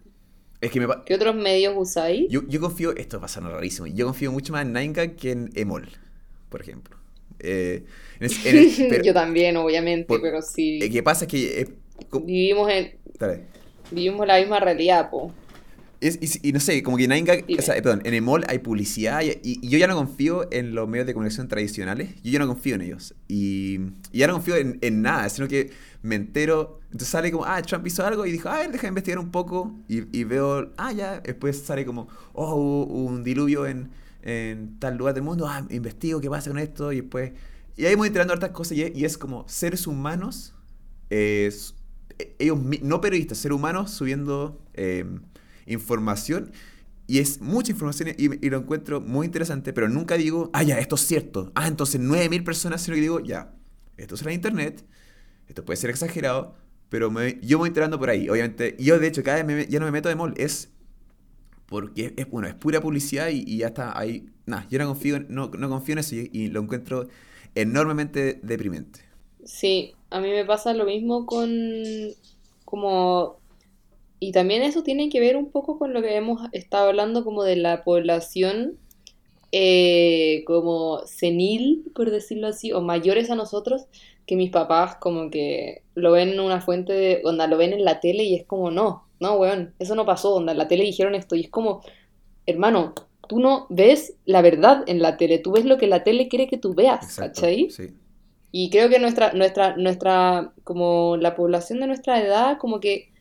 es que me, pa- qué otros medios usáis? yo, yo confío, esto va a sonar rarísimo, yo confío mucho más en 9gag que en Emol, por ejemplo. Eh, en es- en el- pero- Yo también, obviamente, por- pero sí. eh, ¿Qué pasa? Es que... eh, Vivimos en vivimos la misma realidad, po. Es- y, y no sé, como que. O sea, eh, perdón, en el mall hay publicidad y, yo ya no confío en los medios de comunicación tradicionales. Yo ya no confío en ellos. Y, y ya no confío en, en nada, sino que me entero... Entonces sale como, ah, Trump hizo algo y dijo, ah, deja de investigar un poco. Y, veo, ah, ya, después sale como, oh, hubo un diluvio en, en tal lugar del mundo, ah, investigo qué pasa con esto. Y después... Y ahí voy enterando hartas cosas y es, como seres humanos, eh, eh, ellos, no periodistas, seres humanos subiendo eh, información. Y es mucha información y, lo encuentro muy interesante, pero nunca digo, ah, ya, esto es cierto. Ah, entonces 9.000 personas, sino que digo, ya, esto será internet, esto puede ser exagerado, pero me- yo voy enterando por ahí. Obviamente, yo de hecho cada vez me- ya no me meto de mall, es porque es, bueno, es pura publicidad y, ya está ahí. Nada, yo no confío, no, no confío en eso y, y lo encuentro enormemente deprimente. Sí, a mí me pasa lo mismo con como y también eso tiene que ver un poco con lo que hemos estado hablando como de la población eh, como senil, por decirlo así, o mayores a nosotros, que mis papás como que lo ven en una fuente de, onda, lo ven en la tele y es como, no, no, weón, eso no pasó, onda, en la tele dijeron esto y es como, hermano, tú no ves la verdad en la tele, tú ves lo que la tele quiere que tú veas, Exacto. ¿cachai? Sí. Y creo que nuestra, nuestra, nuestra, como la población de nuestra edad, como que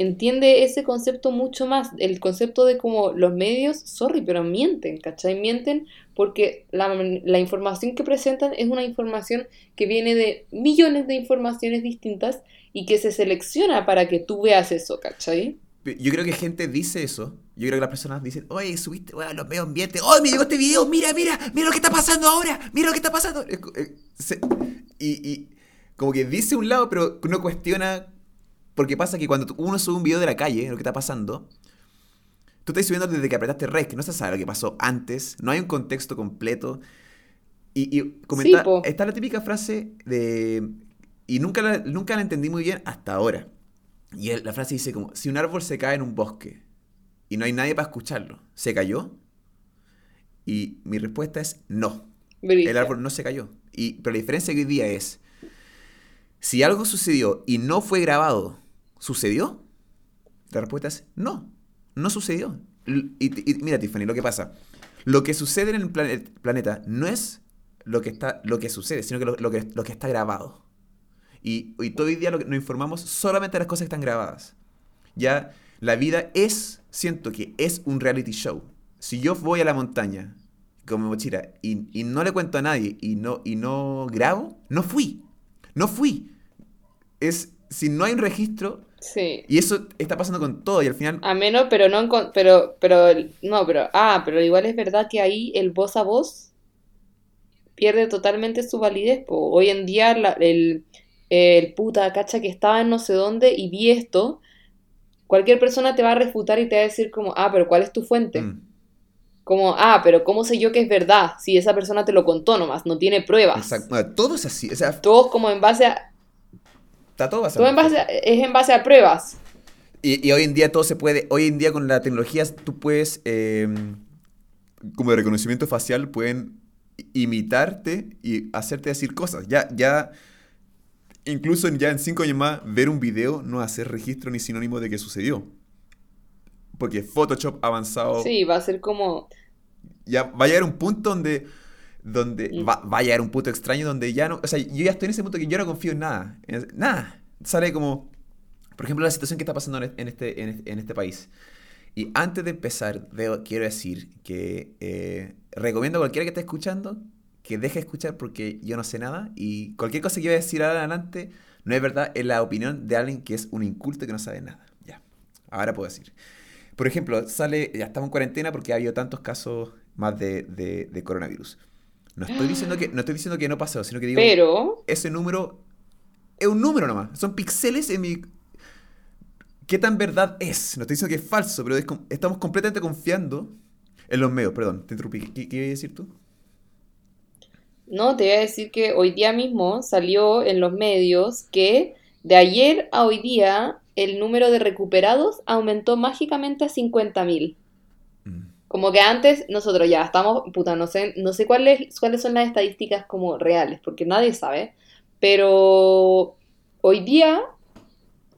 entiende ese concepto mucho más, el concepto de como los medios, sorry, pero mienten, ¿cachai? Mienten porque la, la información que presentan es una información que viene de millones de informaciones distintas y que se selecciona para que tú veas eso, ¿cachai? Yo creo que gente dice eso. Yo creo que las personas dicen, oye, subiste bueno, los medios ambientes. ¡Oh, me llegó este video! ¡Mira, mira! ¡Mira lo que está pasando ahora! ¡Mira lo que está pasando! Eh, y, y como que dice un lado, pero no cuestiona. Porque pasa que cuando uno sube un video de la calle, lo que está pasando, tú estás subiendo desde que apretaste rec, no se sabe lo que pasó antes, no hay un contexto completo. Y, y comenta- po. está la típica frase de. Y nunca la, nunca la entendí muy bien hasta ahora. Y la frase dice como, si un árbol se cae en un bosque y no hay nadie para escucharlo, ¿se cayó? Y mi respuesta es no. El árbol no se cayó. Y, pero la diferencia que hoy día es, si algo sucedió y no fue grabado, ¿sucedió? La respuesta es no, no sucedió. Y, y mira, Tiffany, lo que pasa. Lo que sucede en el plane- planeta no es lo que, está, lo que sucede, sino que lo, lo que lo que está grabado. Y, y todo hoy día lo que nos informamos solamente de las cosas que están grabadas. Ya la vida es, siento que es un reality show. Si yo voy a la montaña con mi mochila y, y no le cuento a nadie y no, y no grabo, no fui. No fui. Es, si no hay un registro, Sí. y eso está pasando con todo, y al final... A menos, pero no, pero, pero, no, pero, ah, pero igual es verdad que ahí el voz a voz pierde totalmente su validez, po. Hoy en día la- el, el puta, cacha que estaba en no sé dónde y vi esto, cualquier persona te va a refutar y te va a decir como, ah, pero ¿cuál es tu fuente? mm, Como, ah, pero ¿cómo sé yo que es verdad? Si esa persona te lo contó nomás, no tiene pruebas. exacto. Bueno, todo es así. O sea, Todos como en base a, está todo basado todo en base a- es en base a pruebas. Y, y hoy en día todo se puede, hoy en día con la tecnología tú puedes, eh, como de reconocimiento facial, pueden imitarte y hacerte decir cosas. Ya, ya, incluso ya en cinco años más, ver un video no hace registro ni sinónimo de que sucedió. Porque Photoshop avanzado. Sí, va a ser como, Ya va a llegar un punto donde, donde Mm. va, va a llegar un punto extraño donde ya no, o sea, yo ya estoy en ese punto que yo no confío en nada. En- nada. Sale como, por ejemplo, la situación que está pasando en este, en este, en este país. Y antes de empezar, quiero decir que eh, recomiendo a cualquiera que esté escuchando que deje de escuchar porque yo no sé nada y cualquier cosa que yo voy a decir ahora adelante no es verdad, es la opinión de alguien que es un inculto que no sabe nada. Ya, ahora puedo decir. Por ejemplo, sale, ya estamos en cuarentena porque ha habido tantos casos más de, de- de coronavirus. No estoy diciendo que no estoy diciendo que no pasó, sino que digo pero, ese número es un número nomás. Son píxeles en mi. ¿Qué tan verdad es? No estoy diciendo que es falso, pero es com- estamos completamente confiando en los medios. Perdón, te interrumpí. ¿Qué, qué ibas a decir tú? No, te voy a decir que hoy día mismo salió en los medios que de ayer a hoy día el número de recuperados aumentó mágicamente a 50.000. Como que antes nosotros ya estamos, puta, no sé, no sé cuáles, cuáles son las estadísticas como reales, porque nadie sabe, pero hoy día,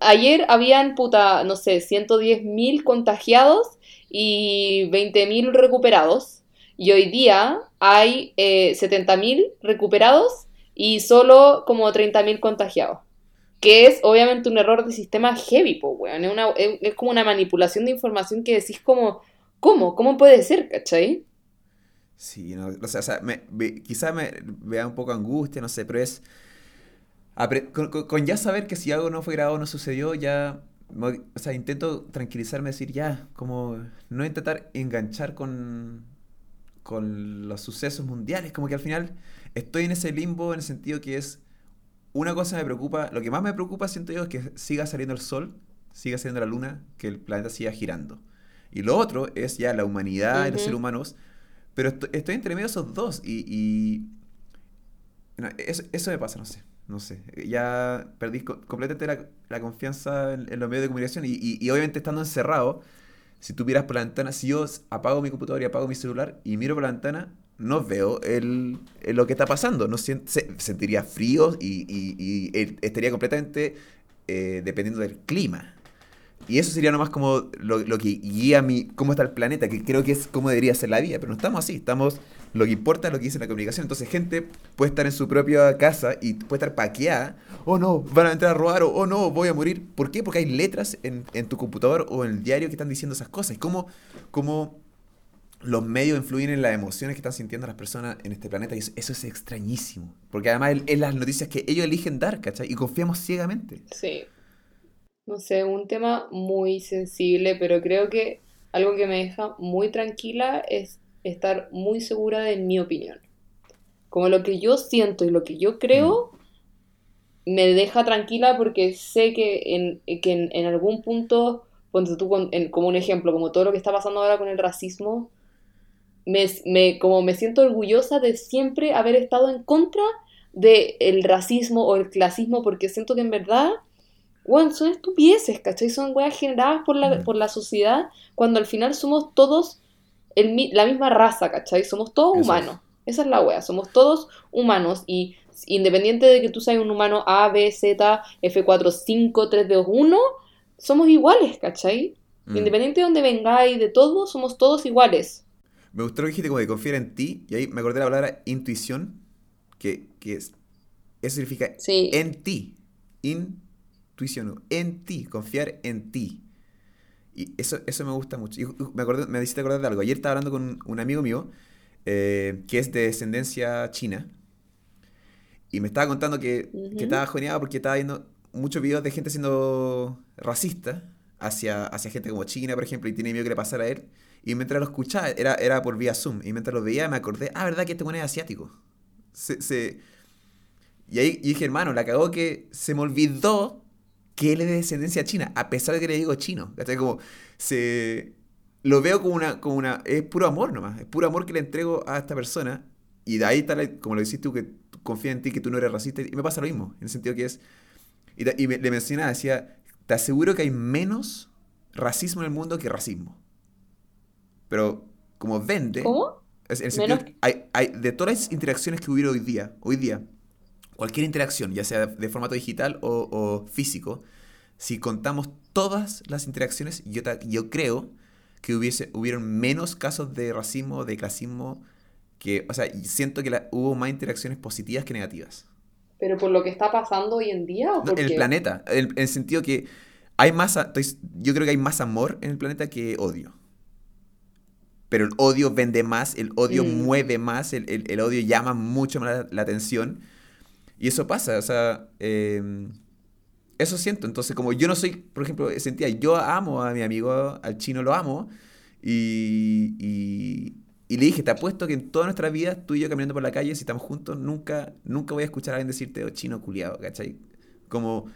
ayer habían, puta, no sé, 110.000 contagiados y 20.000 recuperados, y hoy día hay eh, 70.000 recuperados y solo como 30.000 contagiados. Que es obviamente un error de sistema heavy, po, weón. Es como una manipulación de información que decís como, ¿cómo? ¿Cómo puede ser, cachai? Sí, no, o sea, o sea, me, me- quizá me vea un poco angustia, no sé, pero es... Con, ya saber que si algo no fue grabado, no sucedió, ya... O sea, intento tranquilizarme, decir ya, como no intentar enganchar con, con los sucesos mundiales, como que al final estoy en ese limbo en el sentido que es... Una cosa me preocupa, lo que más me preocupa, siento yo, es que siga saliendo el sol, siga saliendo la luna, que el planeta siga girando. Y lo otro es ya la humanidad y los seres humanos pero esto- estoy entre medio de esos dos y, y- no, eso, eso me pasa, no sé, no sé. Ya perdí co- completamente la, la confianza en, en los medios de comunicación y, y- y obviamente estando encerrado, si tú miras por la ventana, si yo apago mi computador y apago mi celular y miro por la ventana, no veo el, el- lo que está pasando. No se- sentiría frío y, y- estaría completamente eh, dependiendo del clima. Y eso sería nomás como lo, lo que guía mi, cómo está el planeta, que creo que es cómo debería ser la vida, pero no estamos así, estamos, lo que importa es lo que dice la comunicación. Entonces gente puede estar en su propia casa y puede estar paqueada, oh no, van a entrar a robar, o oh no, voy a morir. ¿Por qué? Porque hay letras en, en tu computador o en el diario que están diciendo esas cosas. Y cómo, cómo los medios influyen en las emociones que están sintiendo las personas en este planeta. Y eso, eso es extrañísimo. Porque además es las noticias que ellos eligen dar, ¿cachai? Y confiamos ciegamente. Sí. No sé, un tema muy sensible, pero creo que algo que me deja muy tranquila es estar muy segura de mi opinión. Como lo que yo siento y lo que yo creo me deja tranquila porque sé que en, que en, algún punto, tú como un ejemplo, como todo lo que está pasando ahora con el racismo, me, me- como me siento orgullosa de siempre haber estado en contra del racismo o el clasismo porque siento que en verdad, bueno, son estupideces, ¿cachai? Son weas generadas por la, Mm. por la sociedad cuando al final somos todos el la misma raza, ¿cachai? Somos todos Eso es. humanos. Esa es la wea, somos todos humanos y independiente de que tú seas un humano A, B, Z, F4, 5, 3, 2, 1, somos iguales, ¿cachai? Mm. Independiente de donde vengáis, de todo, somos todos iguales. Me gustó lo que dijiste como de confiar en ti, y ahí me acordé la palabra intuición, que, que es, eso significa Sí. en ti. Intuición, no, en ti, confiar en ti. Y eso, eso me gusta mucho. Y me, acordé, me hiciste acordar de algo. Ayer estaba hablando con un amigo mío eh, que es de descendencia china, y me estaba contando que, que estaba joneado porque estaba viendo muchos videos de gente siendo racista hacia, hacia gente como China, por ejemplo, y tiene miedo que le pasara a él. Y mientras lo escuchaba, era, era por vía Zoom, y mientras lo veía me acordé, ah, ¿verdad que este weón es asiático? Se, se- Y ahí y dije, hermano, la cagó que se me olvidó que él es de descendencia china, a pesar de que le digo chino. ¿cachai? Como se... Lo veo como una, como una... Es puro amor nomás, es puro amor que le entrego a esta persona. Y de ahí está, la- como lo decís tú, que confía en ti, que tú no eres racista. Y me pasa lo mismo, en el sentido que es... Y, ta- y me- le mencionaba, decía, te aseguro que hay menos racismo en el mundo que racismo. Pero como vende... ¿Cómo? En el sentido Menos- hay, hay, de todas las interacciones que hubiera hoy día, hoy día, cualquier interacción, ya sea de formato digital o, o físico, si contamos todas las interacciones, yo, creo que hubiese, hubieron menos casos de racismo, de clasismo, que, o sea, y siento que la- hubo más interacciones positivas que negativas. ¿Pero por lo que está pasando hoy en día o No, en el planeta, en, en el sentido que hay más, yo creo que hay más amor en el planeta que odio. Pero el odio vende más, el odio Mm. mueve más, el, el- el odio llama mucho más la, la atención. Y eso pasa, o sea, eh, eso siento. Entonces, como yo no soy, por ejemplo, sentía, yo amo a mi amigo, al chino lo amo, y, y, y le dije, te apuesto que en toda nuestra vida, tú y yo caminando por la calle, si estamos juntos, nunca, nunca voy a escuchar a alguien decirte, oh, chino culiado, ¿cachai? Como,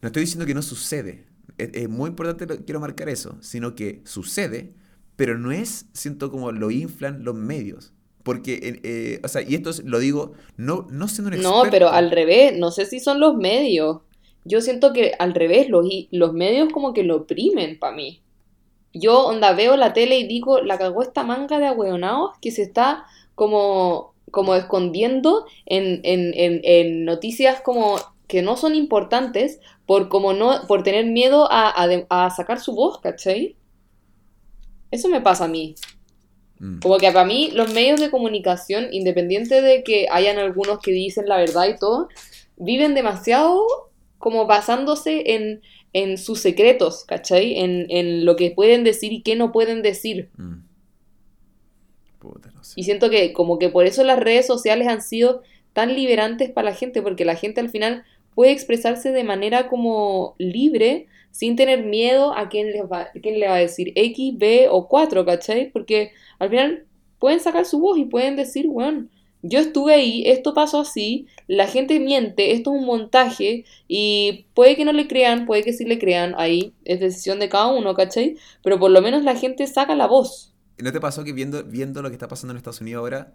no estoy diciendo que no sucede, es, es muy importante, lo- quiero marcar eso, sino que sucede, pero no es, siento como lo inflan los medios. Porque, eh, eh, o sea, y esto es- lo digo, no, no siendo un experto. No, pero al revés, no sé si son los medios. Yo siento que al revés, los, los medios como que lo oprimen para mí. yo onda veo la tele y digo, la cagó esta manga de ahueonados que se está como, como escondiendo en, en, en, en noticias como que no son importantes por como no por tener miedo a, a, a sacar su voz, ¿cachai? Eso me pasa a mí. Mm. Como que para mí los medios de comunicación, independiente de que hayan algunos que dicen la verdad y todo, viven demasiado como basándose en, en sus secretos, ¿cachai? En, en lo que pueden decir y qué no pueden decir. Mm. Puta, no sé. Y siento que como que por eso las redes sociales han sido tan liberantes para la gente, porque la gente al final puede expresarse de manera como libre, sin tener miedo a quién, les va, quién le va a decir X, B o 4, ¿cachai? Porque al final pueden sacar su voz y pueden decir, bueno, yo estuve ahí, esto pasó así, la gente miente, esto es un montaje y puede que no le crean, puede que sí le crean, ahí es decisión de cada uno, ¿cachai? Pero por lo menos la gente saca la voz. ¿No te pasó que viendo, viendo lo que está pasando en Estados Unidos ahora,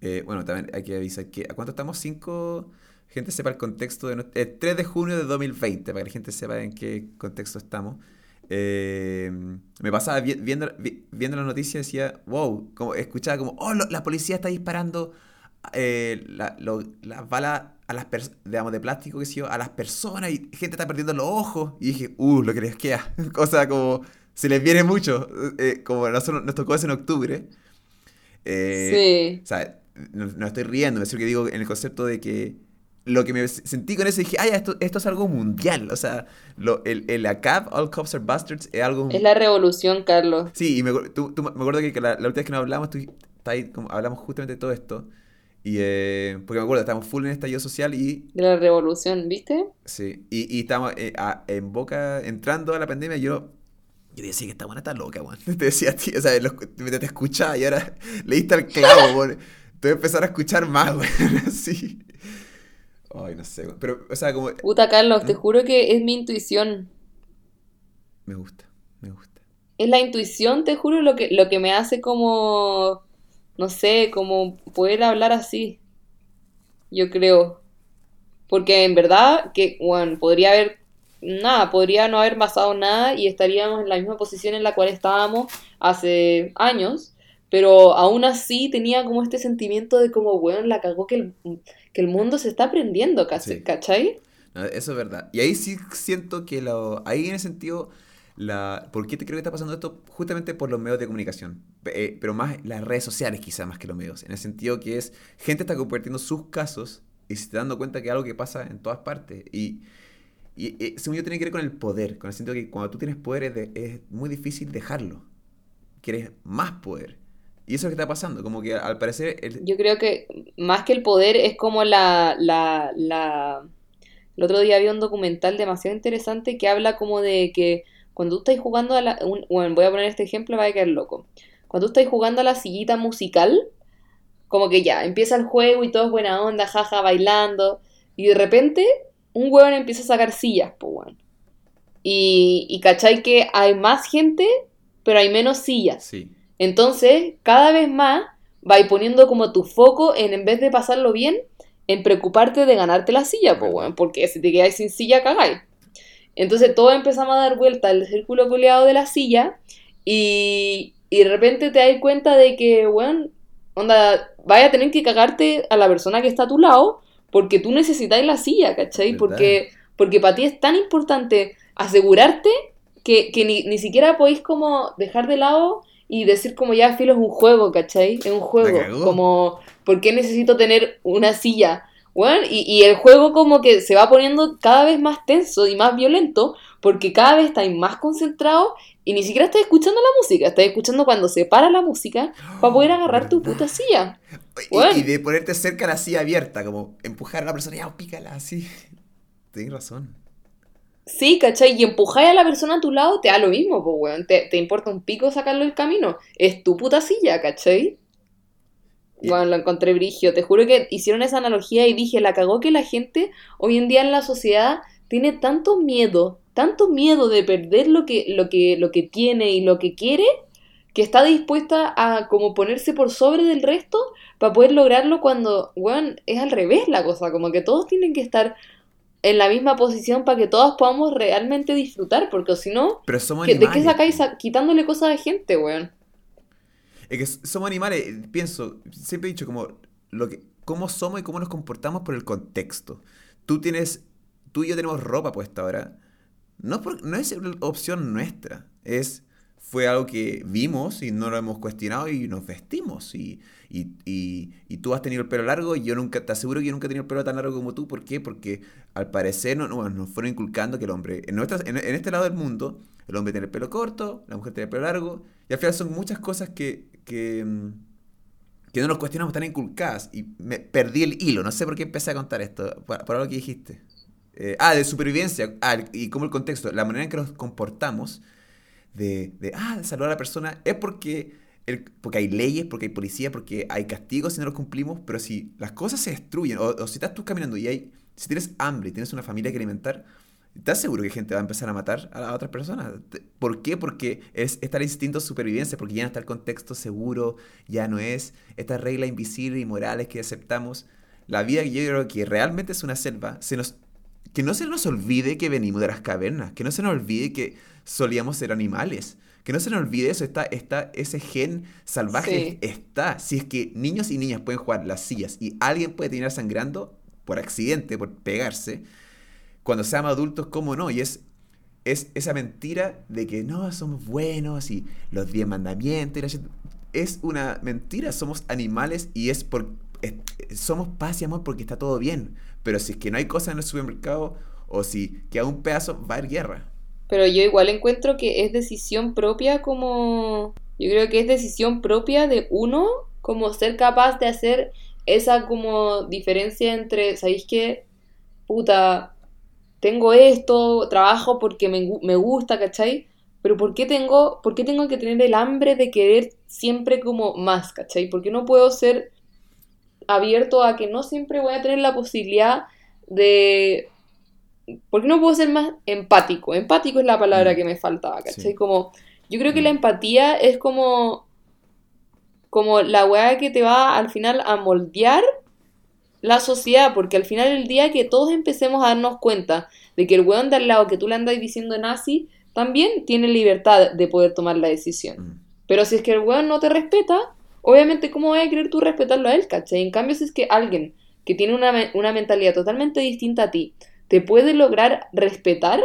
eh, bueno, también hay que avisar que ¿a cuánto estamos? Cinco, gente sepa el contexto de... eh, 3 de junio de 2020, para que la gente sepa en qué contexto estamos. Eh, me pasaba vi- viendo, vi- viendo la noticia decía, wow, como, escuchaba como, oh, lo- la policía está disparando eh, la- las balas a las digamos, de plástico, que sé yo, a las personas y gente está perdiendo los ojos. Y dije, uh, lo que les queda. O sea, como se les viene mucho. eh, como nosotros nos tocó eso en octubre. Eh, sí. o sea, no, no estoy riendo, me que digo en el concepto de que lo que me sentí con eso dije, ay, esto, esto es algo mundial. O sea, lo, el, el ACAB, All Cops Are Bastards, es algo... Es la revolución, Carlos. Sí, y me, tú- tú- me acuerdo que la, la última vez que nos hablamos, tú, ahí como- hablamos justamente de todo esto. Y, eh, porque me acuerdo, estábamos full en estallido social y, De la revolución, ¿viste? sí, y, y estábamos eh, a- en boca, entrando a la pandemia, yo... Yo decía que esta buena está loca, weón. Te decía a ti, o sea, los- te, te escuchaba y ahora leíste al clavo, weón. Te voy a empezar a escuchar más, weón. Así. Ay, no sé. Pero, o sea, como... Puta, Carlos, te ¿Mm? juro que es mi intuición. Me gusta, me gusta. Es la intuición, te juro, lo que, lo que me hace como, no sé, como poder hablar así. Yo creo. Porque en verdad, que, bueno, podría haber nada, podría no haber pasado nada y estaríamos en la misma posición en la cual estábamos hace años, pero aún así tenía como este sentimiento de como, bueno, la cagó que el, que el mundo se está aprendiendo, casi, Sí. ¿cachai? No, eso es verdad. Y ahí sí siento que lo, ahí en ese sentido, la, ¿por qué te creo que está pasando esto? Justamente por los medios de comunicación. Eh, pero más las redes sociales quizás más que los medios. En el sentido que es, gente está compartiendo sus casos y se está dando cuenta que es algo que pasa en todas partes. Y, y eh, según yo tiene que ver con el poder. Con el sentido que cuando tú tienes poder es, de- es muy difícil dejarlo. Quieres más poder. Y eso es lo que está pasando. Como que al parecer... el- Yo creo que más que el poder es como la, la, la... El otro día había un documental demasiado interesante que habla como de que cuando tú estás jugando a la... un- bueno, voy a poner este ejemplo, va a quedar loco. Cuando tú estás jugando a la sillita musical, como que ya, empieza el juego y todo es buena onda, jaja, bailando, y de repente un huevón empieza a sacar sillas, pues weón. Y, y cachai que hay más gente, pero hay menos sillas. Sí. Entonces, cada vez más vais poniendo como tu foco en, en vez de pasarlo bien, en preocuparte de ganarte la silla, pues, weón, porque si te quedáis sin silla, cagáis. Entonces, todos empezamos a dar vuelta al círculo coleado de la silla y, y de repente te das cuenta de que, weón, onda, vaya a tener que cagarte a la persona que está a tu lado porque tú necesitáis la silla, ¿cachai? Verdad. Porque, porque para ti es tan importante asegurarte que, que ni, ni siquiera podéis como dejar de lado y decir como ya, filo, es un juego, ¿cachai? Es un juego. Como, ¿por qué necesito tener una silla? Bueno, y, y el juego como que se va poniendo cada vez más tenso y más violento porque cada vez estáis más concentrados y ni siquiera estáis escuchando la música, estáis escuchando cuando se para la música para poder agarrar tu puta silla. Y, Bueno. y de ponerte cerca a la silla abierta, como empujar a la persona, ya, pícala así. Tienes razón. Sí, ¿cachai? Y empujáis a la persona a tu lado, te da lo mismo, pues, weón. Te, te importa un pico sacarlo del camino. Es tu puta silla, ¿cachai? Bueno, lo encontré brigio. Te juro que hicieron esa analogía y dije, la cagó que la gente hoy en día en la sociedad tiene tanto miedo, tanto miedo de perder lo que, lo que, lo que tiene y lo que quiere, que está dispuesta a como ponerse por sobre del resto para poder lograrlo cuando, weón, es al revés la cosa, como que todos tienen que estar en la misma posición para que todos podamos realmente disfrutar, porque si no, Pero somos ¿qué- ¿de qué sacáis sa- quitándole cosas a gente, weón? Es que somos animales, pienso, siempre he dicho como lo que, cómo somos y cómo nos comportamos por el contexto. Tú tienes, tú y yo tenemos ropa puesta ahora. No, por- no es opción nuestra, es, fue algo que vimos y no lo hemos cuestionado y nos vestimos. Y, y, y, tú has tenido el pelo largo y yo nunca, te aseguro que yo nunca he tenido el pelo tan largo como tú. ¿Por qué? Porque al parecer no, no, nos fueron inculcando que el hombre, en, nuestras- en, este lado del mundo, el hombre tiene el pelo corto, la mujer tiene el pelo largo, y al final son muchas cosas que, que, que no nos cuestionamos tan inculcadas. Y me perdí el hilo, no sé por qué empecé a contar esto, por, por algo que dijiste. Eh, ah, de supervivencia, ah, y como el contexto, la manera en que nos comportamos, de, de ah, saludar a la persona, es porque, el, porque hay leyes, porque hay policía, porque hay castigos si no los cumplimos, pero si las cosas se destruyen, o, o si estás tú caminando y hay, si tienes hambre y tienes una familia que alimentar, ¿Estás seguro que gente va a empezar a matar a, otras personas? ¿Por qué? Porque es, está el instinto de supervivencia, porque ya no está el contexto seguro, ya no es estas reglas invisibles y morales que aceptamos. La vida que yo creo que realmente es una selva, se nos, que no se nos olvide que venimos de las cavernas, que no se nos olvide que solíamos ser animales, que no se nos olvide eso, está, está, ese gen salvaje Sí. está. Si es que niños y niñas pueden jugar las sillas y alguien puede terminar sangrando por accidente, por pegarse, cuando seamos adultos, ¿cómo no? Y es, es esa mentira de que no, somos buenos y los diez mandamientos. y la shit- es una mentira, somos animales y es por... es- somos paz y amor porque está todo bien. Pero si es que no hay cosas en el supermercado o si queda un pedazo, va a haber guerra. Pero yo igual encuentro que es decisión propia como... Yo creo que es decisión propia de uno como ser capaz de hacer esa como diferencia entre, ¿sabéis qué? Puta, tengo esto, trabajo porque me, me gusta, ¿cachai? Pero ¿por qué tengo, por qué tengo que tener el hambre de querer siempre como más, ¿cachai? ¿Por qué no puedo ser abierto a que no siempre voy a tener la posibilidad de... ¿Por qué no puedo ser más empático? Empático es la palabra Mm. que me faltaba, ¿cachai? Sí. Como, yo creo que Mm. la empatía es como, como la weá que te va al final a moldear la sociedad, porque al final del día que todos empecemos a darnos cuenta de que el weón de al lado que tú le andas diciendo nazi también tiene libertad de poder tomar la decisión. Mm. Pero si es que el weón no te respeta, obviamente, ¿cómo vas a querer tú respetarlo a él, cachai? En cambio, si es que alguien que tiene una, una mentalidad totalmente distinta a ti te puede lograr respetar,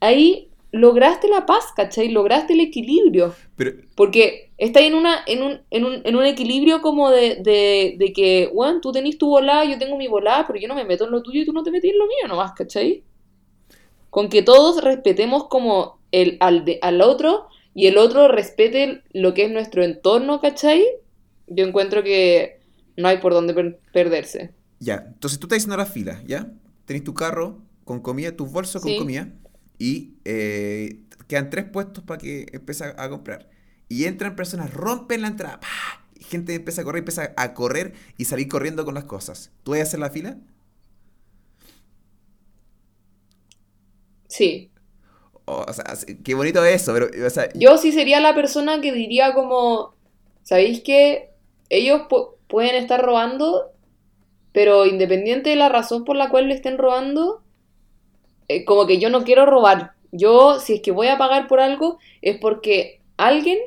ahí lograste la paz, cachai? Lograste el equilibrio. Pero, Porque está en, una, en, un, en, un, en un equilibrio como de, de, de que, weón, tú tenés tu volada, yo tengo mi volada, pero yo no me meto en lo tuyo y tú no te metes en lo mío nomás, ¿cachai? Con que todos respetemos como el, al, de- al otro y el otro respete lo que es nuestro entorno, ¿cachai? Yo encuentro que no hay por dónde per- perderse. ya, entonces tú estás diciendo la fila, ¿ya? Tenés tu carro con comida, tus bolsos con comida y eh, quedan tres puestos para que empieces a, a comprar. Y entran personas, rompen la entrada, ¡pah! y gente empieza a correr, empieza a correr y salir corriendo con las cosas. ¿Tú vas a hacer la fila? Sí. O, o sea, qué bonito eso, pero, o sea, Yo sí sería la persona que diría como, ¿sabéis que ellos pu- pueden estar robando, pero independiente de la razón por la cual le estén robando, eh, como que yo no quiero robar. Yo, si es que voy a pagar por algo, es porque alguien,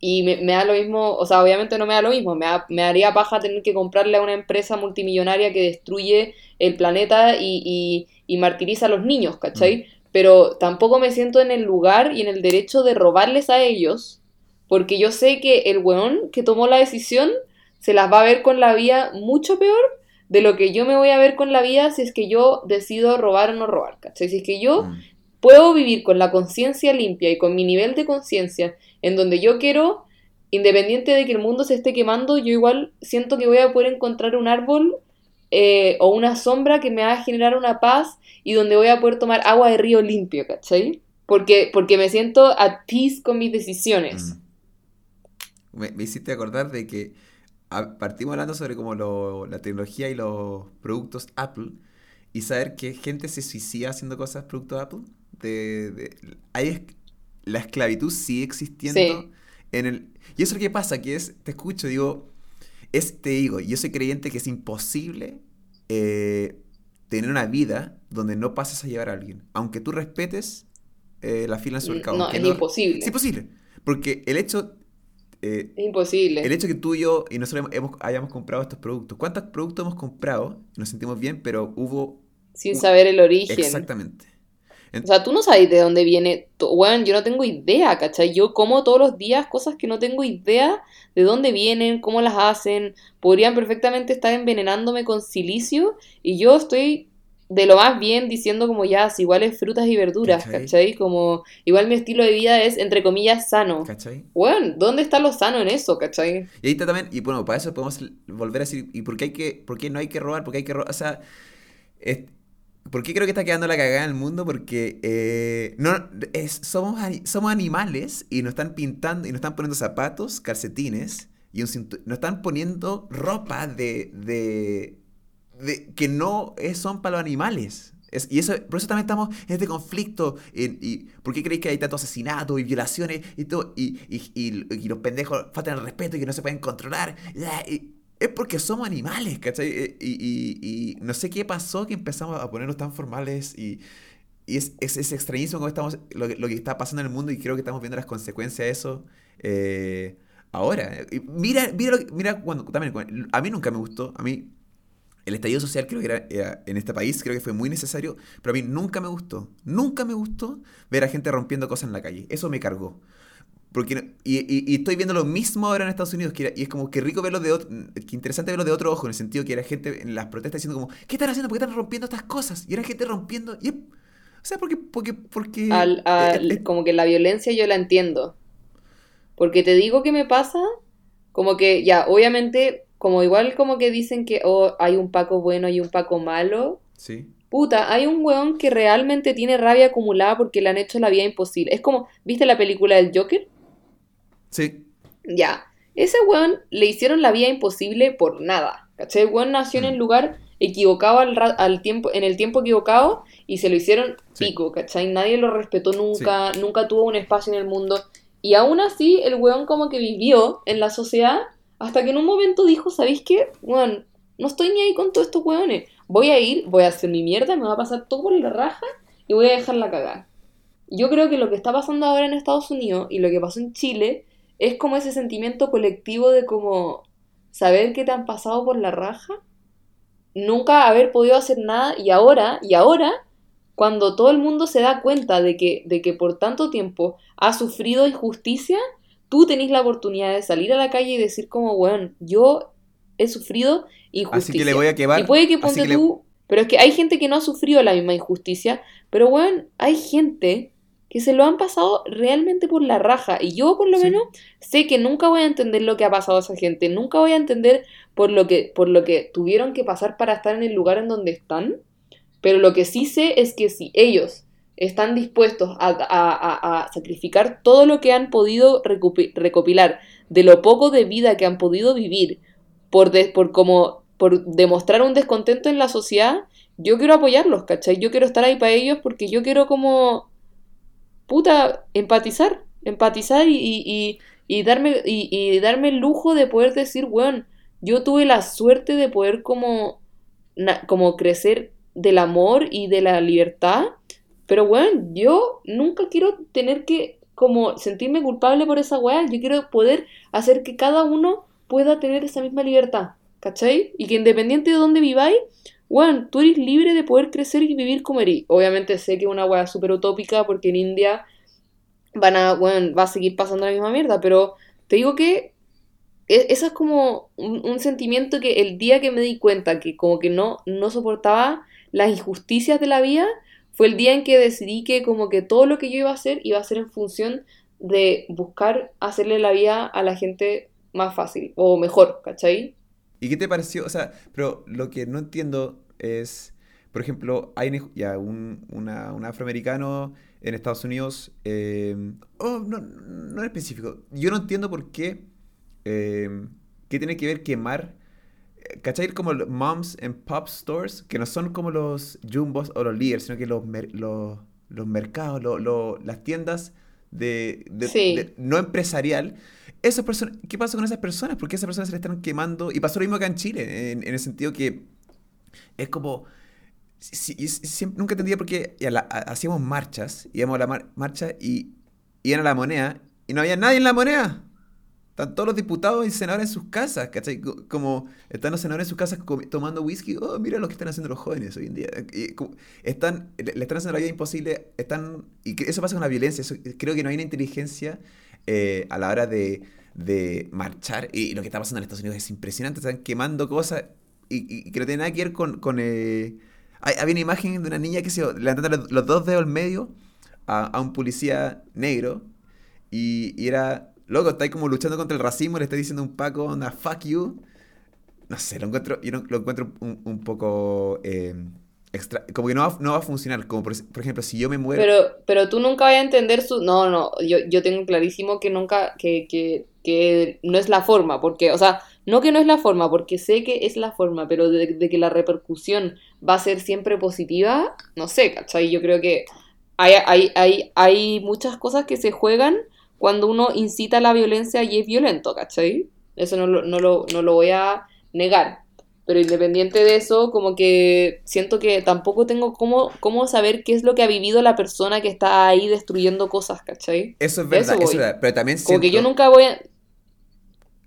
y me, me da lo mismo, o sea, obviamente no me da lo mismo, me, da- me daría paja tener que comprarle a una empresa multimillonaria que destruye el planeta y, y, y martiriza a los niños, ¿cachai? Pero tampoco me siento en el lugar y en el derecho de robarles a ellos, porque yo sé que el weón que tomó la decisión se las va a ver con la vida mucho peor de lo que yo me voy a ver con la vida si es que yo decido robar o no robar, ¿cachai? Si es que yo mm, puedo vivir con la conciencia limpia y con mi nivel de conciencia en donde yo quiero, independiente de que el mundo se esté quemando, yo igual siento que voy a poder encontrar un árbol eh, o una sombra que me va a generar una paz y donde voy a poder tomar agua de río limpio, ¿cachai? Porque, porque me siento at peace con mis decisiones. mm. Me, me hiciste acordar de que a- partimos hablando sobre como lo- la tecnología y los productos Apple y saber que gente se suicida haciendo cosas producto Apple. De, de- hay la esclavitud sigue existiendo Sí. en el... Y eso es lo que pasa, que es, te escucho, digo, es, te digo, yo soy creyente que es imposible eh, tener una vida donde no pases a llevar a alguien. Aunque tú respetes eh, la fila en su mercado. No, es imposible. Es imposible. Porque el hecho... Eh, es imposible. El hecho que tú y yo y nosotros hemos, hayamos comprado estos productos. ¿Cuántos productos hemos comprado? Nos sentimos bien, pero hubo... Sin saber el origen. Exactamente. O sea, tú no sabes de dónde viene. Bueno, yo no tengo idea, ¿cachai? Yo como todos los días cosas que no tengo idea de dónde vienen, cómo las hacen. Podrían perfectamente estar envenenándome con silicio y yo estoy de lo más bien diciendo como ya, igual es frutas y verduras, ¿cachai? Como igual mi estilo de vida es, entre comillas, sano. ¿Cachai? Bueno, ¿dónde está lo sano en eso, cachai? Y ahí está también, y bueno, para eso podemos volver a decir, ¿y por qué, hay que, por qué no hay que robar? ¿Por qué hay que robar? O sea, ¿Por qué creo que está quedando la cagada en el mundo? Porque eh, no, somos, somos animales y nos están pintando y nos están poniendo zapatos, calcetines y un Nos están poniendo ropa de, de, que no son para los animales. y eso, por eso también estamos en este conflicto. y, ¿Por qué creéis que hay tantos asesinatos y violaciones y todo? Y, y, los pendejos faltan el respeto y que no se pueden controlar. Y, es porque somos animales, ¿cachai? Eh, y, no sé qué pasó que empezamos a ponernos tan formales y, es, es, extrañísimo cómo estamos, lo, que está pasando en el mundo y creo que estamos viendo las consecuencias de eso eh, ahora. mira, mira, mira cuando, también, a mí nunca me gustó, a mí el estallido social creo que era, en este país, creo que fue muy necesario, pero a mí nunca me gustó, nunca me gustó ver a gente rompiendo cosas en la calle, eso me cargó. Porque, y, y, estoy viendo lo mismo ahora en Estados Unidos, que y es como que rico verlo de otro, que interesante verlo de otro ojo, en el sentido que era gente en las protestas diciendo como, ¿qué están haciendo? ¿Por qué están rompiendo estas cosas? Y era gente rompiendo, y, o sea, porque, porque, porque eh, como que la violencia yo la entiendo. Porque te digo que me pasa, como que ya, obviamente, como igual como que dicen que oh, hay un Paco bueno y un Paco malo. Sí. Puta, hay un weón que realmente tiene rabia acumulada porque le han hecho la vida imposible. Es como, ¿viste la película del Joker? Sí. Ya. Ese weón le hicieron la vida imposible por nada. ¿Cachai? El weón nació en el mm. lugar equivocado al, tiempo, en el tiempo equivocado y se lo hicieron pico, ¿cachai? Nadie lo respetó nunca, nunca tuvo un espacio en el mundo. Y aún así, el weón como que vivió en la sociedad hasta que en un momento dijo, ¿sabéis qué? Weón, no estoy ni ahí con todos estos weones. Voy a ir, voy a hacer mi mierda, me va a pasar todo por la raja y voy a dejarla cagar. Yo creo que lo que está pasando ahora en Estados Unidos y lo que pasó en Chile es como ese sentimiento colectivo de como saber que te han pasado por la raja, nunca haber podido hacer nada y ahora, y ahora, cuando todo el mundo se da cuenta de que, de que por tanto tiempo ha sufrido injusticia, tú tenés la oportunidad de salir a la calle y decir como, bueno, yo he sufrido injusticia. Así que le voy a quemar. Y puede que ponte tú... Pero es que hay gente que no ha sufrido la misma injusticia, pero bueno, hay gente que se lo han pasado realmente por la raja. Y yo por lo menos sé que nunca voy a entender lo que ha pasado a esa gente, nunca voy a entender por lo que, por lo que tuvieron que pasar para estar en el lugar en donde están. Pero lo que sí sé es que si ellos están dispuestos a, sacrificar todo lo que han podido recopilar, de lo poco de vida que han podido vivir, por, por, como, por demostrar un descontento en la sociedad, yo quiero apoyarlos, ¿cachai? Yo quiero estar ahí para ellos porque yo quiero como puta, empatizar, empatizar y, y, darme, y, darme el lujo de poder decir, weón, yo tuve la suerte de poder como, como crecer del amor y de la libertad, pero weón, yo nunca quiero tener que como sentirme culpable por esa weá, yo quiero poder hacer que cada uno pueda tener esa misma libertad, ¿cachai? Y que independiente de dónde viváis, bueno, tú eres libre de poder crecer y vivir como eres. Obviamente sé que es una weá súper utópica porque en India van a, bueno, va a seguir pasando la misma mierda, pero te digo que e, eso es como un, sentimiento que el día que me di cuenta que como que no, no soportaba las injusticias de la vida, fue el día en que decidí que como que todo lo que yo iba a hacer iba a ser en función de buscar hacerle la vida a la gente más fácil o mejor, ¿cachai? ¿Y qué te pareció? O sea, pero lo que no entiendo es, por ejemplo, hay ya un, afroamericano en Estados Unidos, eh, oh, no, no en específico, yo no entiendo por qué, eh, qué tiene que ver quemar, ¿cachai? Como los moms and pop stores, que no son como los jumbos o los líderes, sino que los, los, los mercados, las tiendas de, no empresarial esas personas, ¿qué pasa con esas personas? ¿Por qué esas personas se le están quemando? Y pasó lo mismo acá en Chile, en, el sentido que es como, y siempre, nunca entendía por qué la- ha- hacíamos marchas, íbamos a la mar- marcha y iban a la moneda y no había nadie en la moneda. Están todos los diputados y senadores en sus casas, ¿cachai? Co- Como están los senadores en sus casas tomando whisky. Oh, mira lo que están haciendo los jóvenes hoy en día. Están, le están haciendo la vida imposible. Están, y eso pasa con la violencia. creo que no hay una inteligencia eh, a la hora de, de marchar. Y lo que está pasando en Estados Unidos es impresionante. Están quemando cosas y, y- que no tiene nada que ver con... con eh, hay- había una imagen de una niña que se levantando los, los dos dedos al medio a, a un policía negro y era, loco, está ahí como luchando contra el racismo, le está diciendo un Paco, onda, fuck you. No sé, lo encuentro, yo lo encuentro un, un poco eh, extra, como que no va, no va a funcionar. Como por, por ejemplo, si yo me muero, Pero, pero tú nunca vas a entender su... No, no, yo, yo tengo clarísimo que nunca, que, que, que no es la forma, porque, o sea, no que no es la forma, porque sé que es la forma, pero de, de que la repercusión va a ser siempre positiva, no sé, ¿cachai? Yo creo que hay, hay, hay, hay muchas cosas que se juegan cuando uno incita a la violencia y es violento, ¿cachai? Eso no lo, no lo, no lo voy a negar. Pero independiente de eso, como que siento que tampoco tengo cómo, cómo saber qué es lo que ha vivido la persona que está ahí destruyendo cosas, ¿cachai? eso es verdad, eso eso es verdad, pero también Como que yo siento- nunca voy a...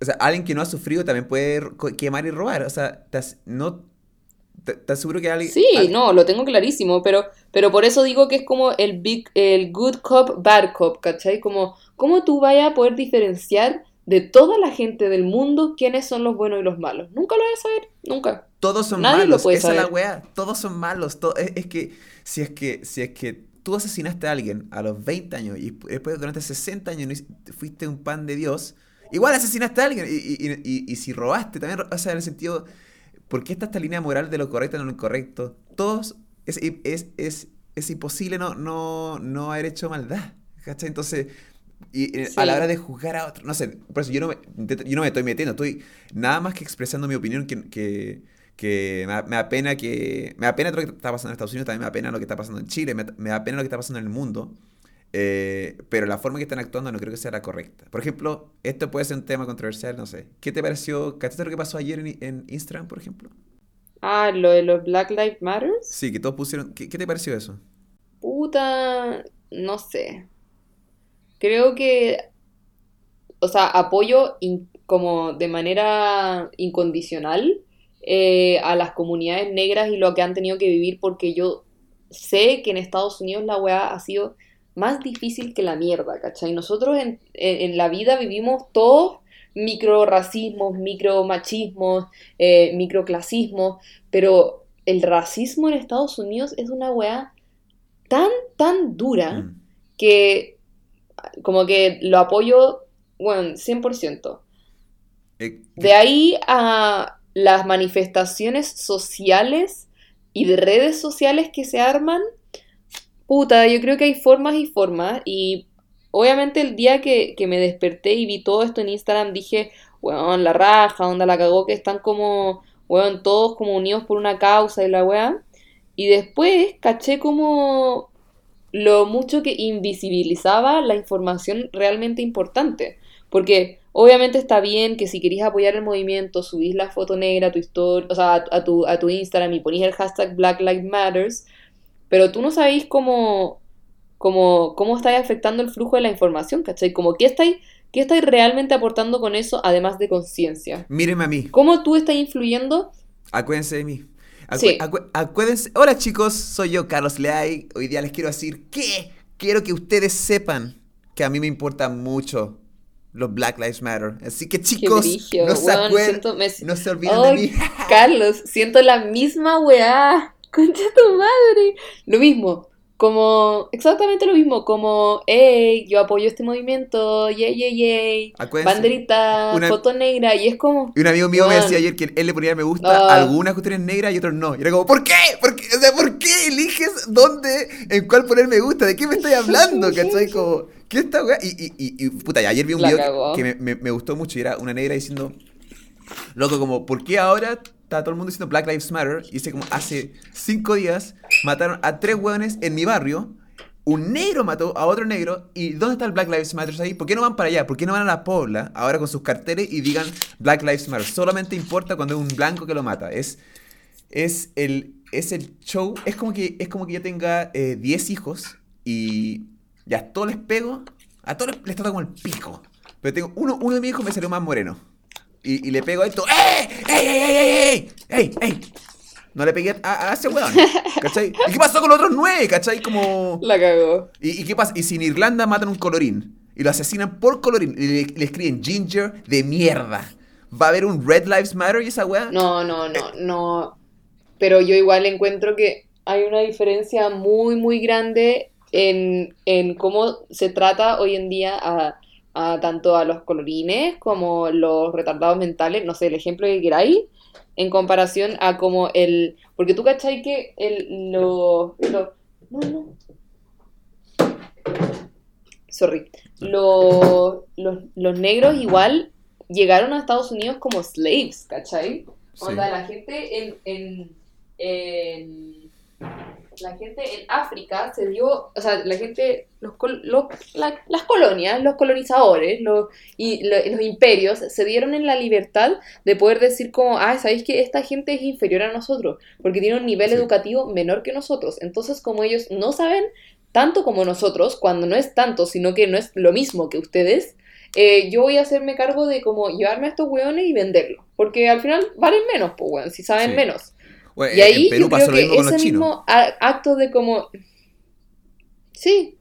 o sea, alguien que no ha sufrido también puede quemar y robar, o sea, te as- no, te, aseguro que alguien... Sí, no, lo tengo clarísimo, pero, pero por eso digo que es como el big, el good cop, bad cop, ¿cachai? Como, ¿cómo tú vayas a poder diferenciar de toda la gente del mundo quiénes son los buenos y los malos? Nunca lo vas a saber, nunca. Todos son Nadie lo malos, puede esa es la saber. weá, todos son malos, es, es que si es que si es que tú asesinaste a alguien a los 20 años y después durante 60 años fuiste un pan de Dios, igual asesinaste a alguien y, y- y- y- y si robaste también, o sea, en el sentido, ¿por qué está esta línea moral de lo correcto y lo incorrecto? Todos, es, es, es, es imposible no, no, no haber hecho maldad, ¿cachai? Entonces... Y eh, a la hora de juzgar a otro, no sé, por eso yo no me, yo no me estoy metiendo, estoy nada más que expresando mi opinión que, que, que me, da, me da pena que me da pena todo lo que está pasando en Estados Unidos, también me da pena lo que está pasando en Chile, me, me da pena lo que está pasando en el mundo, eh, pero la forma que están actuando no creo que sea la correcta. Por ejemplo, esto puede ser un tema controversial, no sé. ¿Qué te pareció? ¿Cachaste lo que pasó ayer en, en Instagram, por ejemplo? Ah, lo de los Black Lives Matters. Sí, que todos pusieron... ¿Qué, qué te pareció eso? Puta, no sé. Creo que, o sea, apoyo in- como de manera incondicional eh, a las comunidades negras y lo que han tenido que vivir porque yo sé que en Estados Unidos la weá ha sido más difícil que la mierda, ¿cachai? Nosotros en, en- en la vida vivimos todos micro racismos, micro machismos, eh, microclasismos, pero el racismo en Estados Unidos es una weá tan, tan dura Mm. que como que lo apoyo, bueno, 100%. Eh, De ahí a las manifestaciones sociales y de redes sociales que se arman, puta, yo creo que hay formas y formas y obviamente el día que, que me desperté y vi todo esto en Instagram dije, weón, la raja, onda la cagó que están como, weón, todos como unidos por una causa y la weá. Y después caché como lo mucho que invisibilizaba la información realmente importante. Porque obviamente está bien que si queréis apoyar el movimiento, subís la foto negra a tu historia, o sea, a, a tu, a tu Instagram y ponís el hashtag Black Lives Matters, pero tú no sabéis cómo, cómo, cómo estáis afectando el flujo de la información, ¿cachai? Como qué estáis, qué estáis realmente aportando con eso, además de conciencia. Mírenme a mí. ¿Cómo tú estás influyendo? Acuérdense de mí. Acu- Sí. acu- acuérdense. Hola chicos, soy yo, Carlos Leay. Hoy día les quiero decir que quiero que ustedes sepan que a mí me importa mucho los Black Lives Matter. Así que chicos, no se weón, acuerden, siento- me- no se olviden de mí. Carlos, siento la misma weá. Concha tu madre. Lo mismo. Como, exactamente lo mismo. Como, hey, yo apoyo este movimiento. Yay, yay, yay. Acuérdense. Banderita, Una- foto negra. Y es como, Y un amigo mío me decía ayer que él le ponía me gusta Ah. algunas cuestiones negras y otros no. Y era como, ¿por qué? ¿Por qué? O sea, ¿por qué eliges dónde, en cuál poner me gusta? ¿De qué me estoy hablando? ¿Cachai? Como, ¿qué esta weá? Y, y, y, y, puta, y ayer vi un La video cagó. que, que me, me, me gustó mucho y era una negra diciendo, loco, como, ¿por qué ahora está todo el mundo diciendo Black Lives Matter? Y dice como, hace cinco días mataron a tres hueones en mi barrio. Un negro mató a otro negro. ¿Y dónde está el Black Lives Matter ahí? ¿Por qué no van para allá? ¿Por qué no van a la Pobla ahora con sus carteles y digan Black Lives Matter? Solamente importa cuando es un blanco que lo mata. Es, es el, es el show, es como que, es como que yo tenga 10 eh, hijos y ya a todos les pego, a todos les, les trato como el pico. Pero tengo uno, uno de mis hijos me salió más moreno. Y, y le pego a esto, ¡eh! ¡Ey, ey, ey, ey! ¡Ey, ey! No le pegué a, a ese weón, ¿cachai? ¿Y qué pasó con los otros nueve, cachai? Como... La cagó. ¿Y, ¿Y, qué pasa? Y si en Irlanda matan un colorín y lo asesinan por colorín y le, le escriben Ginger de mierda, ¿va a haber un Red Lives Matter y esa weá? No, no, no, no. Pero yo igual encuentro que hay una diferencia muy, muy grande en, en cómo se trata hoy en día a, a tanto a los colorines como los retardados mentales, no sé, el ejemplo que queráis, en comparación a como el... Porque tú cachai que el, lo, lo- No, no. Sorry. Lo- los, los negros igual llegaron a Estados Unidos como slaves, ¿cachai? Onda, Sí. la gente en, en, en- la gente en África se dio, o sea, la gente, los, col- los- la- las colonias, los colonizadores los, y lo- los imperios se dieron en la libertad de poder decir como, ah, ¿sabéis que esta gente es inferior a nosotros? Porque tiene un nivel Sí. educativo menor que nosotros. Entonces, como ellos no saben tanto como nosotros, cuando no es tanto, sino que no es lo mismo que ustedes, eh, yo voy a hacerme cargo de como llevarme a estos hueones y venderlos. Porque al final valen menos, pues, weón, si saben Sí. menos. Bueno, Y en ahí Perú yo pasó creo lo que mismo con ese los chinos. mismo acto de como... Sí.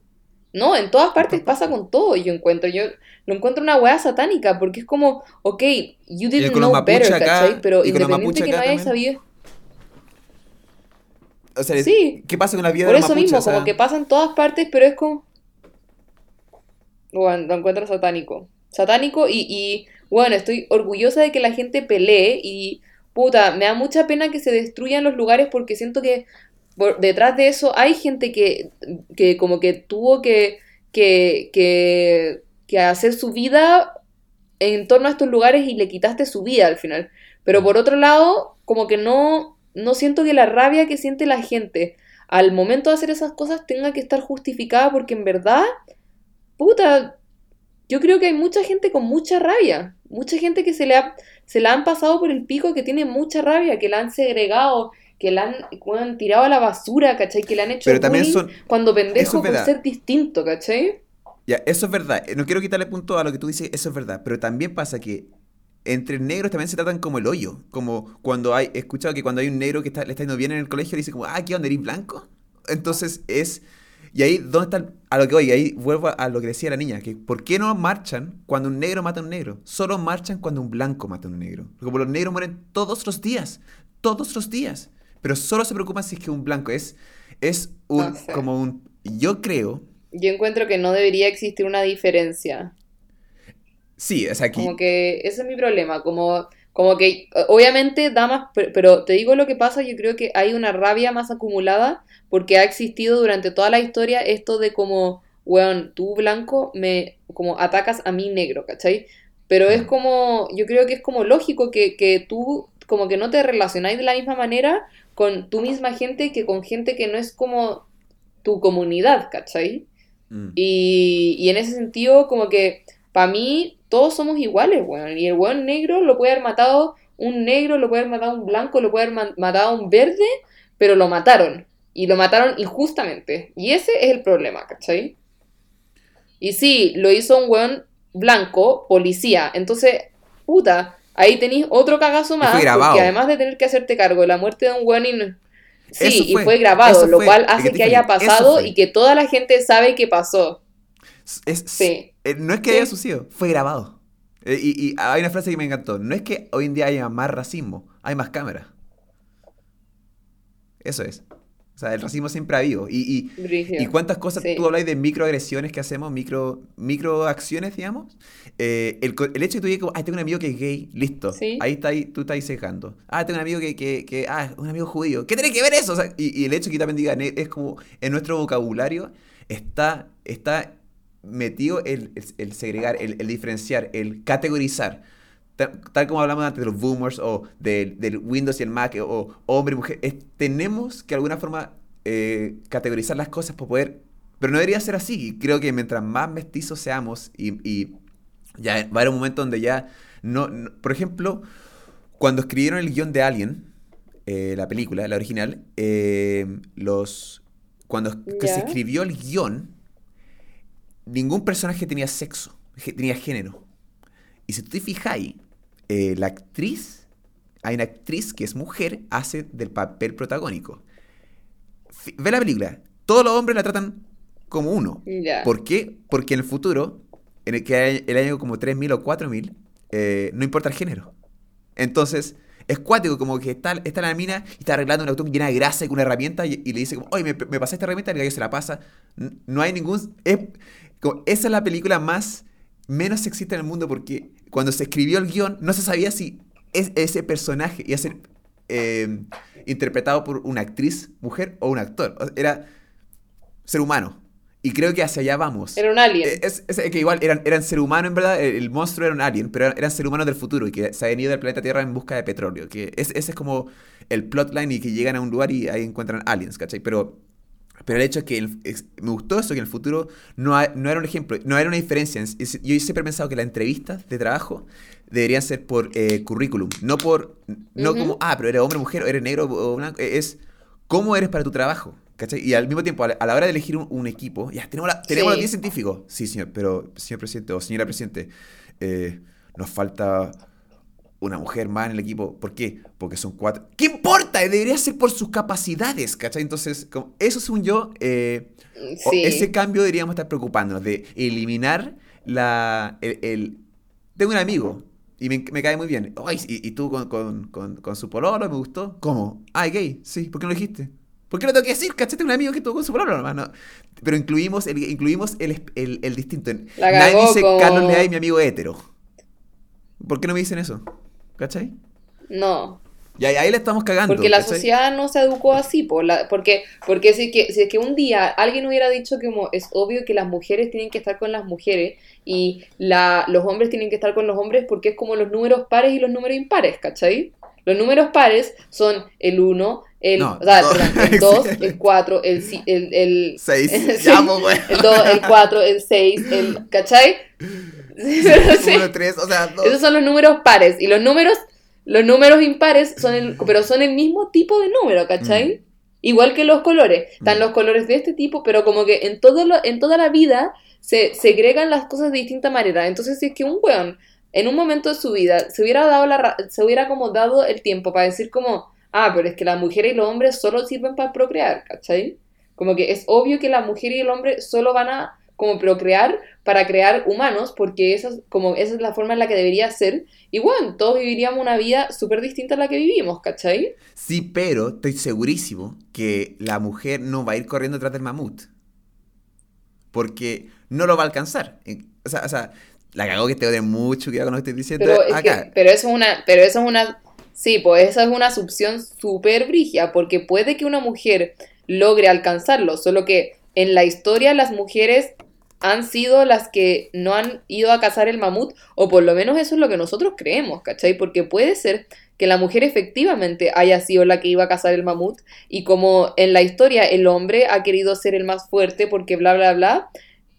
No, en todas partes pasa con todo, yo encuentro. Yo lo encuentro una weá satánica, porque es como, ok, you didn't know mapuche better, acá, ¿cachai? Pero independiente mapuche que no también. sabido... O sea, Sí. ¿qué pasa con la vida Por de eso mapuches? mismo, O sea, como que pasa en todas partes, pero es como... Bueno, lo encuentro satánico. Satánico y, y, bueno, estoy orgullosa de que la gente pelee y, puta, me da mucha pena que se destruyan los lugares porque siento que por detrás de eso hay gente que, que como que tuvo que, que, que, que hacer su vida en torno a estos lugares y le quitaste su vida al final. Pero por otro lado, como que no, no siento que la rabia que siente la gente al momento de hacer esas cosas tenga que estar justificada porque en verdad, puta, yo creo que hay mucha gente con mucha rabia, mucha gente que se le ha, se la han pasado por el pico, que tiene mucha rabia, que la han segregado, que la han, weón, tirado a la basura, ¿cachai? Que le han hecho Pero también son... cuando pendejo es por ser distinto, ¿cachai? Ya, eso es verdad. No quiero quitarle punto a lo que tú dices, eso es verdad. Pero también pasa que entre negros también se tratan como el hoyo. Como cuando hay, he escuchado que cuando hay un negro que está, le está yendo bien en el colegio, le dice como, ah, ¿qué onda, eres blanco? Entonces es... Y ahí, ¿dónde está? el- a lo que voy, ahí vuelvo a lo que decía la niña, que ¿por qué no marchan cuando un negro mata a un negro? Solo marchan cuando un blanco mata a un negro. Como los negros mueren todos los días, todos los días. Pero solo se preocupan si es que un blanco es, es un, No sé. como un, yo creo, Yo encuentro que no debería existir una diferencia. sí, sea, aquí, Como que ese es mi problema, como, como que obviamente da más, pero te digo lo que pasa, yo creo que hay una rabia más acumulada porque ha existido durante toda la historia esto de como, weón, tú blanco me como atacas a mí negro, ¿cachai? Pero es Mm. como, yo creo que es como lógico que, que tú como que no te relacionáis de la misma manera con tu misma gente que con gente que no es como tu comunidad, ¿cachai? mm, Y, y en ese sentido, como que para mí todos somos iguales, weón. Y el weón negro lo puede haber matado un negro, lo puede haber matado un blanco, lo puede haber ma- matado un verde, pero lo mataron. Y lo mataron injustamente. Y ese es el problema, ¿cachai? Y sí, lo hizo un weón blanco, policía. Entonces, puta, ahí tenéis otro cagazo más. grabado. Porque además de tener que hacerte cargo de la muerte de un weón y... Sí, y fue, grabado, lo fue, cual que hace que haya pasado y que toda la gente sabe que pasó. es, Sí. eh, no es que haya sucedido, fue grabado. Eh, y, y hay una frase que me encantó, no es que hoy en día haya más racismo, hay más cámaras. Eso es. O sea, el racismo siempre ha habido. Y, y. ¿Y cuántas cosas Sí. tú hablas de microagresiones que hacemos, micro, microacciones, digamos? Eh, el, el hecho de que tú digas, ay, tengo un amigo que es gay, listo. Sí. Ahí está, ahí, tú estás ahí sesgando. Ah, tengo un amigo que, que, que ah, un amigo judío. ¿Qué tiene que ver eso? O sea, y, y el hecho de que también digan, es como en nuestro vocabulario está, está metido el, el- el segregar, el, el diferenciar, el categorizar. Ta- Tal como hablamos antes de los boomers o del, del Windows y el Mac o hombre y mujer, es- tenemos que de alguna forma eh, categorizar las cosas para poder... Pero no debería ser así. Y Creo que mientras más mestizos seamos y, y ya va a haber un momento donde ya no, no- Por ejemplo, cuando escribieron el guion de Alien, eh, la película, la original, eh, los cuando se escribió el guion, ningún personaje tenía sexo, tenía género. Y si tú te fijas ahí, eh, la actriz, hay una actriz que es mujer, hace del papel protagónico. Ve la película, todos los hombres la tratan como uno. ¿Por qué? Porque en el futuro, en el que hay el año como 3000 o 4000, eh, no importa el género. Entonces, es cuático, como que está, está la mina y está arreglando un auto llena de grasa y con una herramienta y, y le dice como, oye, me, me pasé esta herramienta y el gallo se la pasa. No hay ningún... es- como- esa es la película más menos sexista en el mundo porque cuando se escribió el guion no se sabía si es, ese personaje iba a ser eh, interpretado por una actriz, mujer o un actor. O sea, Era ser humano. Y creo que hacia allá vamos. Era un alien. Eh, Es, es que igual eran, eran ser humano en verdad, el, el monstruo era un alien, pero eran, eran ser humanos del futuro y que se habían ido del planeta Tierra en busca de petróleo. Que es, ese es como el plotline y que llegan a un lugar y ahí encuentran aliens, ¿cachai? Pero, pero el hecho es que el- es- me gustó eso, que en el futuro no, no era un ejemplo, no era una diferencia. Yo siempre he pensado que las entrevistas de trabajo deberían ser por eh, currículum, no por, no como, ah, pero eres hombre, mujer, o eres negro o blanco, es cómo eres para tu trabajo. ¿Cachai? Y al mismo tiempo, a la, a la hora de elegir un, un equipo, ya tenemos, la- tenemos Sí. los 10 científicos. Sí, señor, pero señor presidente o señora presidente, eh, nos falta una mujer más en el equipo. ¿Por qué? Porque son cuatro. ¿Qué importa? Debería ser por sus capacidades, ¿cachai? Entonces, como- eso según yo, eh, Sí. ese cambio deberíamos estar preocupándonos de eliminar la, el, el- Tengo un amigo y me, me cae muy bien. Ay, y, y tú con, con, con, con su pololo me gustó. ¿Cómo? Ah, ¿es gay. Sí, ¿por qué no lo dijiste? ¿Por qué lo tengo que decir? ¿Cachai? Tengo un amigo que estuvo con su pololo nomás, ¿no? Pero incluimos el, incluimos el, el, el distinto. La Nadie dice Carlos Leay, mi amigo hétero. ¿Por qué no me dicen eso? ¿Cachai? No. Y ahí, ahí le estamos cagando. Porque la ¿cachai? sociedad no se educó así, po, la- porque, porque si, es que, si es que un día alguien hubiera dicho que como es obvio que las mujeres tienen que estar con las mujeres y la, los hombres tienen que estar con los hombres porque es como los números pares y los números impares, ¿cachai? Los números pares son el 1, el, No, o sea, perdón, el 2, el 4, el, ci- el, el, Seis. Sí. Ya, pues, güey. el 2, el 4, el 6, el, ¿cachai? Sí, pero sí. Uno, tres, o sea, dos. Esos son los números pares. Y los números, los números impares son el, pero son el mismo tipo de número, ¿cachai? Igual que los colores. Están Mm. los colores de este tipo, pero como que en todo lo, en toda la vida se segregan las cosas de distinta manera. Entonces, si es que un weón en un momento de su vida se hubiera dado la se hubiera como dado el tiempo para decir como, ah, pero es que la mujer y los hombres solo sirven para procrear, ¿cachai? Como que es obvio que la mujer y el hombre solo van a como procrear para crear humanos, porque esa es, como, esa es la forma en la que debería ser. Y bueno, todos viviríamos una vida súper distinta a la que vivimos, ¿cachai? Sí, pero estoy segurísimo que la mujer no va a ir corriendo detrás del mamut. Porque no lo va a alcanzar. O sea, o sea la cagó que te de mucho cuidado con lo que estoy diciendo Pero, es acá. que, pero eso es una, pero eso es una, sí, pues esa es una asunción súper brigia, porque puede que una mujer logre alcanzarlo, solo que en la historia las mujeres han sido las que no han ido a cazar el mamut, o por lo menos eso es lo que nosotros creemos, ¿cachai? Porque puede ser que la mujer efectivamente haya sido la que iba a cazar el mamut, y como en la historia el hombre ha querido ser el más fuerte porque bla, bla, bla,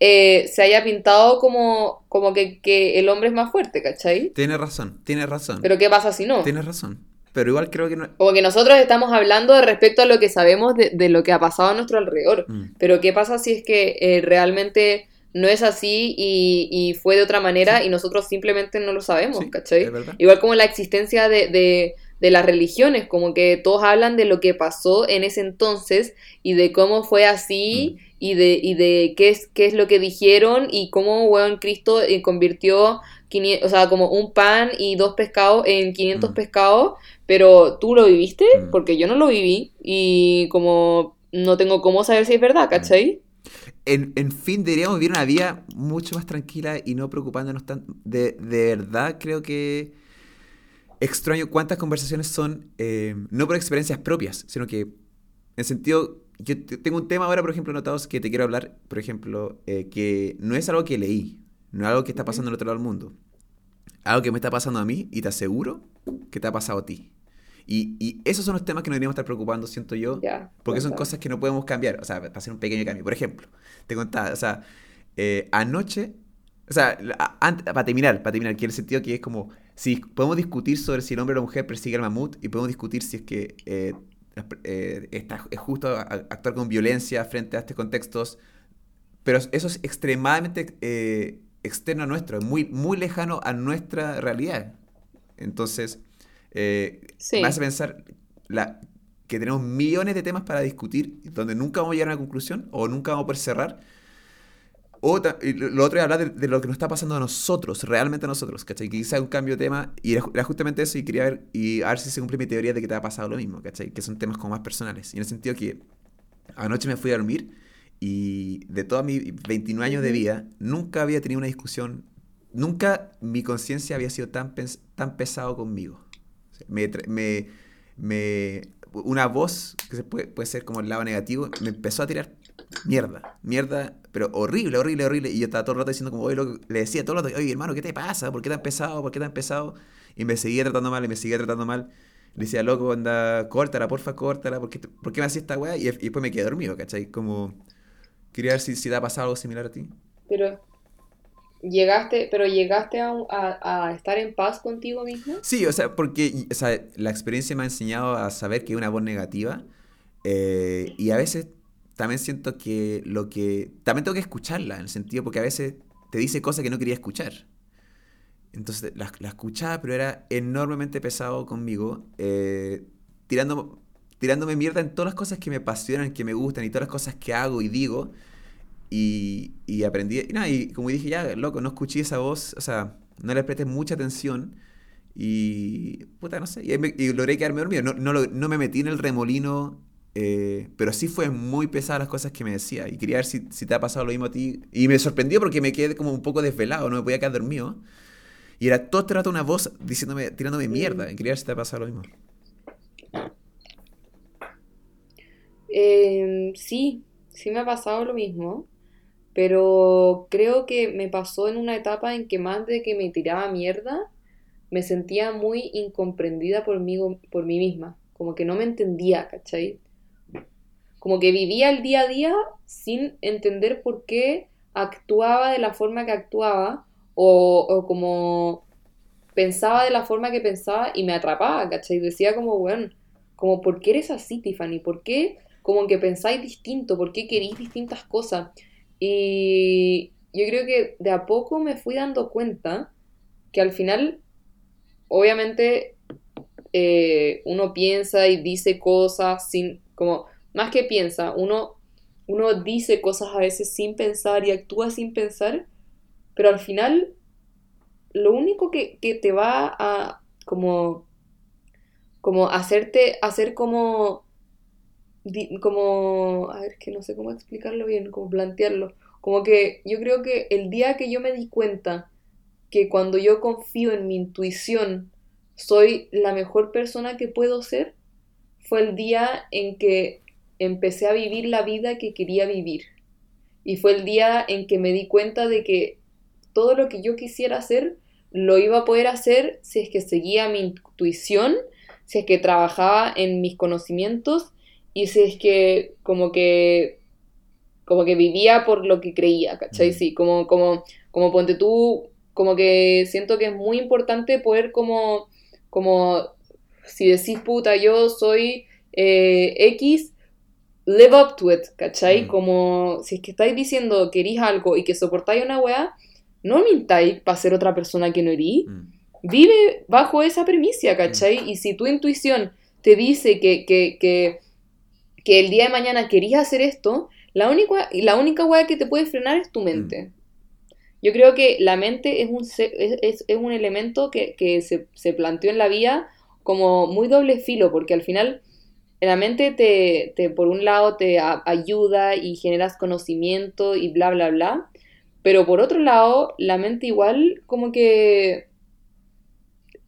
eh, se haya pintado como, como que, que el hombre es más fuerte, ¿cachai? Tienes razón, tienes razón. Pero ¿qué pasa si no? Tienes razón. Pero igual creo que no. Como que nosotros estamos hablando de respecto a lo que sabemos de, de lo que ha pasado a nuestro alrededor. Mm. Pero ¿qué pasa si es que eh, realmente no es así y, y fue de otra manera y nosotros simplemente no lo sabemos, Sí, ¿cachai? Igual como la existencia de, de, de las religiones, como que todos hablan de lo que pasó en ese entonces y de cómo fue así Mm. y de, y de qué, es, qué es lo que dijeron y cómo, weón, Cristo eh, convirtió 500, o sea, como un pan y dos pescados en 500 Mm. pescados, pero tú lo viviste Mm. porque yo no lo viví y como no tengo cómo saber si es verdad, ¿cachai? En, en fin, deberíamos vivir una vida mucho más tranquila y no preocupándonos tanto. De, de verdad, creo que extraño cuántas conversaciones son, eh, no por experiencias propias, sino que en sentido. Yo te- tengo un tema ahora, por ejemplo, notados que te quiero hablar, por ejemplo, eh, que no es algo que leí, no es algo que está pasando en otro lado del mundo. Algo que me está pasando a mí y te aseguro que te ha pasado a ti. Y, y esos son los temas que nos deberíamos estar preocupando, siento yo, porque son cosas que no podemos cambiar, o sea, para hacer un pequeño cambio. Por ejemplo, te contaba, o sea, eh, anoche, o sea, para terminar, para terminar, que en el sentido que es como, sí, podemos discutir sobre si el hombre o la mujer persigue al mamut y podemos discutir si es que eh, eh, está, es justo actuar con violencia frente a estos contextos, pero eso es extremadamente eh, externo a nuestro, muy, muy lejano a nuestra realidad. Entonces, me hace pensar la, que tenemos millones de temas para discutir donde nunca vamos a llegar a una conclusión o nunca vamos a poder cerrar o lo otro es hablar de, lo que nos está pasando a nosotros, realmente a nosotros, ¿cachai? Que un cambio de tema, y era, justamente eso, y quería ver, y a ver si se cumple mi teoría de que te ha pasado lo mismo, ¿cachai? Que son temas como más personales. Y en el sentido que anoche me fui a dormir, y de todos mis 29 años de vida, nunca había tenido una discusión, nunca mi conciencia había sido tan, tan pesado conmigo. me, me, me, una voz, que puede, puede ser como el lado negativo, me empezó a tirar mierda, mierda, pero horrible, horrible, horrible. Y yo estaba todo el rato diciendo como, oye, le decía todo el rato, oye, hermano, ¿qué te pasa? ¿Por qué tan pesado? ¿Por qué tan pesado? Y me seguía tratando mal, y me seguía tratando mal. Le decía, loco, anda, córtala, porfa, córtala, ¿por qué, ¿por qué me hacía esta weá? Y, después me quedé dormido, ¿cachai? Como, quería ver si, si te ha pasado algo similar a ti. Pero, ¿Llegaste, pero llegaste a, a, estar en paz contigo mismo? Sí, o sea, porque o sea, la experiencia me ha enseñado a saber que hay una voz negativa eh, y a veces también siento que lo que... También tengo que escucharla, en el sentido porque a veces te dice cosas que no quería escuchar. Entonces la, escuchaba, pero era enormemente pesado conmigo, eh, tirando, tirándome mierda en todas las cosas que me apasionan, que me gustan y todas las cosas que hago y digo. Y, y aprendí, y, nada, y como dije, ya, loco, no escuché esa voz, o sea, no le presté mucha atención. Y, puta, no sé, y, logré quedarme dormido. No, no, no me metí en el remolino eh, pero sí fue muy pesada las cosas que me decía. Y quería ver si, si, te ha pasado lo mismo a ti. Y me sorprendió porque me quedé como un poco desvelado, no me podía quedar dormido. Y era todo el rato una voz diciéndome, tirándome mierda. Y quería ver si te ha pasado lo mismo. Em, sí, sí me ha pasado lo mismo. Pero creo que me pasó en una etapa en que más de que me tiraba mierda, me sentía muy incomprendida por mí, por mí misma. Como que no me entendía, ¿cachai? Como que vivía el día a día sin entender por qué actuaba de la forma que actuaba o, como pensaba de la forma que pensaba y me atrapaba, ¿cachai? Decía como, bueno, como, ¿por qué eres así, Tiffany? ¿Por qué como que pensáis distinto? ¿Por qué queréis distintas cosas? Y yo creo que de a poco me fui dando cuenta que al final, obviamente, eh, uno piensa y dice cosas sin, como, más que piensa, uno, uno dice cosas a veces sin pensar y actúa sin pensar, pero al final lo único que, te va a como, como hacerte, hacer como, como, a ver, que no sé cómo explicarlo bien, como plantearlo, como que yo creo que el día que yo me di cuenta que cuando yo confío en mi intuición soy la mejor persona que puedo ser, fue el día en que empecé a vivir la vida que quería vivir. Y fue el día en que me di cuenta de que todo lo que yo quisiera hacer lo iba a poder hacer si es que seguía mi intuición, si es que trabajaba en mis conocimientos y si es que como que como que vivía por lo que creía, ¿cachai? Mm. Sí, como, como, como ponte tú, como que siento que es muy importante poder como, como si decís puta, yo soy eh, X, live up to it, ¿cachai? Mm. Como si es que estáis diciendo que erís algo y que soportáis una weá, no mintáis para ser otra persona que no erís. Mm. Vive bajo esa premisa, ¿cachai? Mm. Y si tu intuición te dice que, que, que, que el día de mañana querías hacer esto, la única, la única weá que te puede frenar es tu mente. Yo creo que la mente es un, es, es un elemento que, que se, se planteó en la vida como muy doble filo, porque al final la mente te, te, por un lado, te ayuda y generas conocimiento y bla, bla, bla. Pero por otro lado, la mente igual como que...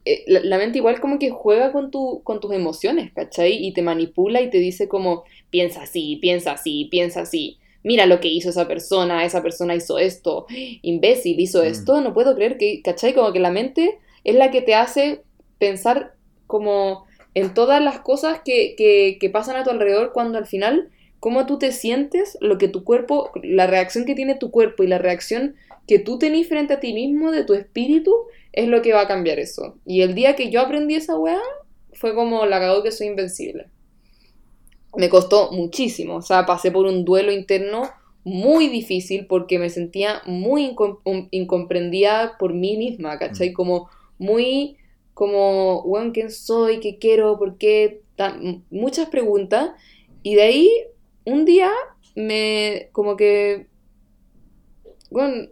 Eh, la, mente igual como que juega con, tu, con tus emociones, ¿cachai? Y te manipula y te dice como, piensa así, piensa así, piensa así. Mira lo que hizo esa persona, esa persona hizo esto, imbécil, hizo mm. esto, no puedo creer que, ¿cachai? Como que la mente es la que te hace pensar como en todas las cosas que, pasan a tu alrededor cuando al final cómo tú te sientes, lo que tu cuerpo, la reacción que tiene tu cuerpo y la reacción que tú tenés frente a ti mismo de tu espíritu es lo que va a cambiar eso. Y el día que yo aprendí esa weá, fue como la cagó que soy invencible. Me costó muchísimo, o sea, pasé por un duelo interno muy difícil porque me sentía muy incomprendida por mí misma, ¿cachai? Mm. Como muy, como, bueno, ¿quién soy? ¿Qué quiero? ¿Por qué? muchas preguntas. Y de ahí, un día, me, como que, bueno,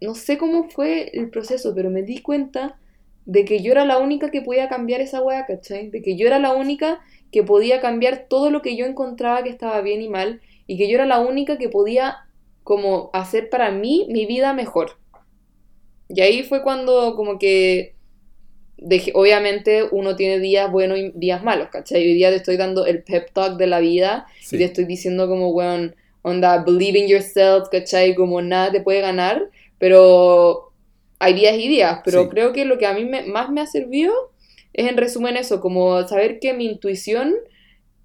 no sé cómo fue el proceso, pero me di cuenta de que yo era la única que podía cambiar esa wea, ¿cachai? De que yo era la única que podía cambiar todo lo que yo encontraba que estaba bien y mal y que yo era la única que podía como hacer para mí mi vida mejor. Y ahí fue cuando como que dejé, obviamente uno tiene días buenos y días malos, ¿cachai? Hoy día te estoy dando el pep talk de la vida y te estoy diciendo como, weón, onda, believe in yourself, ¿cachai? Como nada te puede ganar, pero hay días y días, pero creo que lo que a mí más me ha servido es en resumen eso, como saber que mi intuición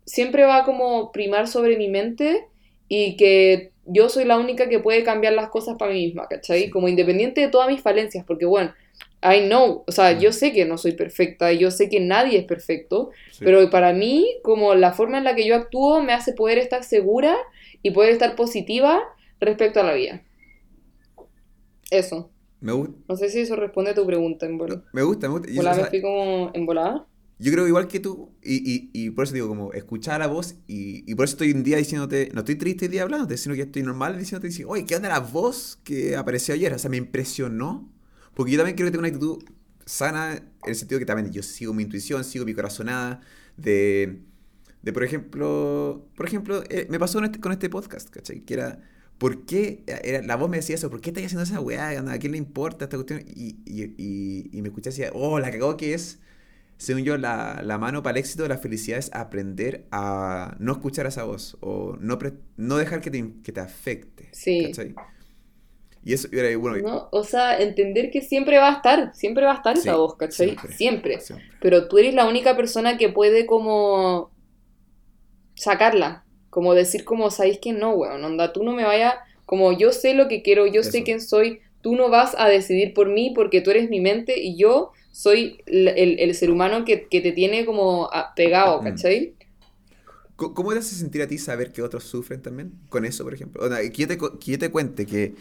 siempre va como primar sobre mi mente y que yo soy la única que puede cambiar las cosas para mí misma, ¿cachai? Como independiente de todas mis falencias, porque bueno, I know, o sea, yo sé que no soy perfecta, yo sé que nadie es perfecto, pero para mí, como la forma en la que yo actúo me hace poder estar segura y poder estar positiva respecto a la vida. Eso. Me gusta. No sé si eso responde a tu pregunta, en Me gusta, me gusta. Yo, me fui como embolada. Yo creo igual que tú, y, y, por eso digo, como escuchar la voz, y, y, por eso estoy un día diciéndote, no estoy triste el día hablándote, sino que estoy normal diciéndote, oye, ¿qué onda la voz que apareció ayer? O sea, me impresionó, porque yo también creo que tengo una actitud sana, en el sentido que también yo sigo mi intuición, sigo mi corazonada, de, de por ejemplo, por ejemplo, eh, me pasó con este, con este podcast, ¿cachai? Que era, ¿por qué? Era, la voz me decía eso, ¿por qué estás haciendo esa weá? ¿A quién le importa esta cuestión? Y, y, y me escuché y decía, oh, la cagó que es según yo, la, la mano para el éxito de la felicidad es aprender a no escuchar esa voz o no, no dejar que te, que te afecte. Sí. ¿cachai? Y eso, bueno, o sea, entender que siempre va a estar, siempre va a estar esa voz, ¿cachai? Siempre, siempre. Pero tú eres la única persona que puede como sacarla, como decir como, ¿sabéis que no, weón? Onda, tú no me vayas, como yo sé lo que quiero, yo sé quién soy, tú no vas a decidir por mí porque tú eres mi mente y yo soy el, ser humano que, te tiene como pegado, mm. ¿cachai? ¿Cómo te hace sentir a ti saber que otros sufren también? Con eso, por ejemplo. O sea, que, yo te, que te cuente que,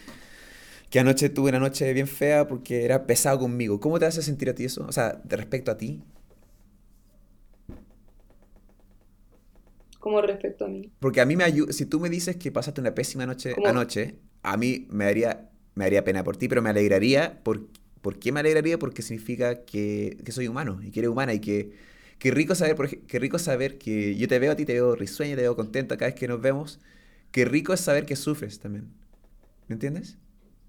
que anoche tuve una noche bien fea porque era pesado conmigo. ¿Cómo te hace sentir a ti eso? O sea, de respecto a ti. ¿Cómo respecto a mí? Porque a mí me ayuda. Si tú me dices que pasaste una pésima noche anoche, a mí me daría, me daría pena por ti, pero me alegraría porque ¿Por qué me alegraría? Porque significa que, soy humano y que eres humana y que, que rico saber, por, qué rico saber que yo te veo a ti, te veo risueña, te veo contenta cada vez que nos vemos. Qué rico es saber que sufres también. ¿Me entiendes?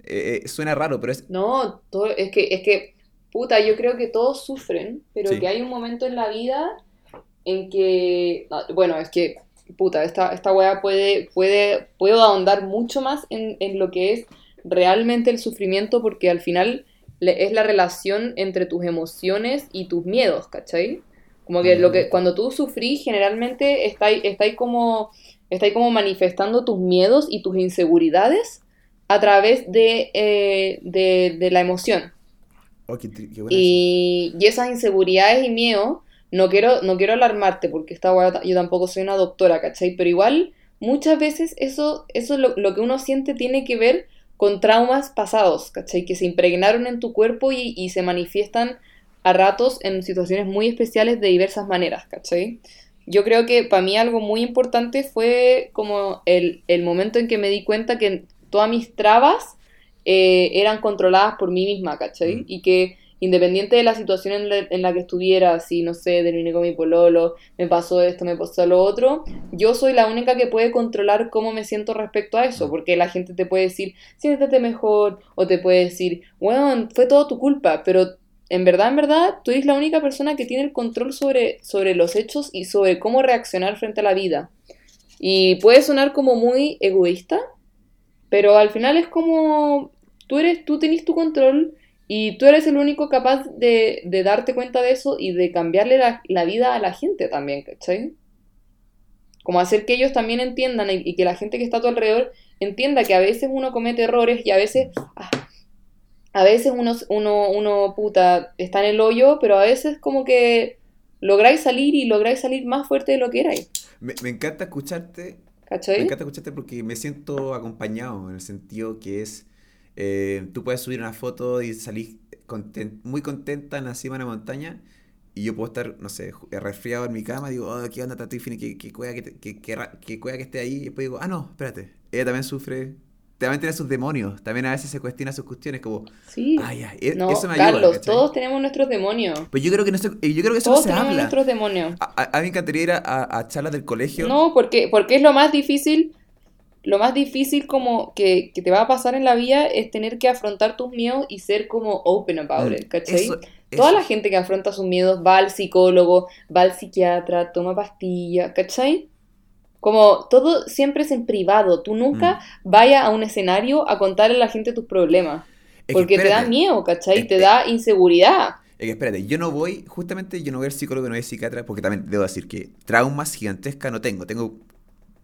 Eh, eh, suena raro, pero es... No, todo, es, que, es que, puta, yo creo que todos sufren, pero que hay un momento en la vida en que, bueno, es que, puta, esta, esta weá puede, puede, puedo ahondar mucho más en, en lo que es realmente el sufrimiento, porque al final es la relación entre tus emociones y tus miedos, ¿cachai? Como que lo que cuando tú sufrís generalmente estáis está como, está como manifestando tus miedos y tus inseguridades a través de, eh, de, la emoción. Oh, y, y, esas inseguridades y miedos, no quiero, no quiero alarmarte porque esta yo tampoco soy una doctora, ¿cachai? Pero igual muchas veces eso, eso lo, lo que uno siente tiene que ver con traumas pasados, ¿cachai? Que se impregnaron en tu cuerpo y, se manifiestan a ratos en situaciones muy especiales de diversas maneras, ¿cachai? Yo creo que para mí algo muy importante fue como el, momento en que me di cuenta que todas mis trabas eh, eran controladas por mí misma, ¿cachai? Mm. Y que independiente de la situación en la, que estuviera, si no sé, terminé con mi pololo, me pasó esto, me pasó lo otro, yo soy la única que puede controlar cómo me siento respecto a eso, porque la gente te puede decir, siéntete mejor, o te puede decir, bueno, fue todo tu culpa, pero en verdad, en verdad, tú eres la única persona que tiene el control sobre, sobre los hechos y sobre cómo reaccionar frente a la vida. Y puede sonar como muy egoísta, pero al final es como tú eres, tú tenés tu control y tú eres el único capaz de, darte cuenta de eso y de cambiarle la, vida a la gente también, ¿cachai? como hacer que ellos también entiendan y, y que la gente que está a tu alrededor entienda que a veces uno comete errores y a veces, ah, a veces uno, uno, uno, puta, está en el hoyo, pero a veces como que lográis salir y lográis salir más fuerte de lo que erais. Me, me encanta escucharte. Me encanta escucharte porque me siento acompañado en el sentido que es, eh, tú puedes subir una foto y salir conten- muy contenta en la cima de una montaña y yo puedo estar, no sé, resfriado en mi cama, digo, oh, ¿qué onda Tati Fini? ¿Qué, qué que, te- que ra- que cueva que esté ahí? Y después digo, ah, no, espérate, ella también sufre, también tiene sus demonios, también a veces se cuestiona sus cuestiones como, Sí. ah, ya, e- no, eso me ayuda, Carlos, ¿cachai? todos tenemos nuestros demonios. Pues yo creo que, no se- eh, yo creo que eso no Todos se tenemos habla. nuestros demonios. A, a- a mí me encantaría ir a, a- a charlas del colegio. No, porque, porque es lo más difícil, lo más difícil como que, que te va a pasar en la vida es tener que afrontar tus miedos y ser como open about Mm, it, ¿cachai? eso- Toda eso. la gente que afronta sus miedos va al psicólogo, va al psiquiatra, toma pastillas, ¿cachai? Como todo siempre es en privado, tú nunca Mm. vayas a un escenario a contarle a la gente tus problemas, Es porque te da miedo, ¿cachai? Es- Te da inseguridad. Es que espérate, yo no voy, justamente yo no voy al psicólogo, no voy al psiquiatra, porque también debo decir que traumas gigantescas no tengo. Tengo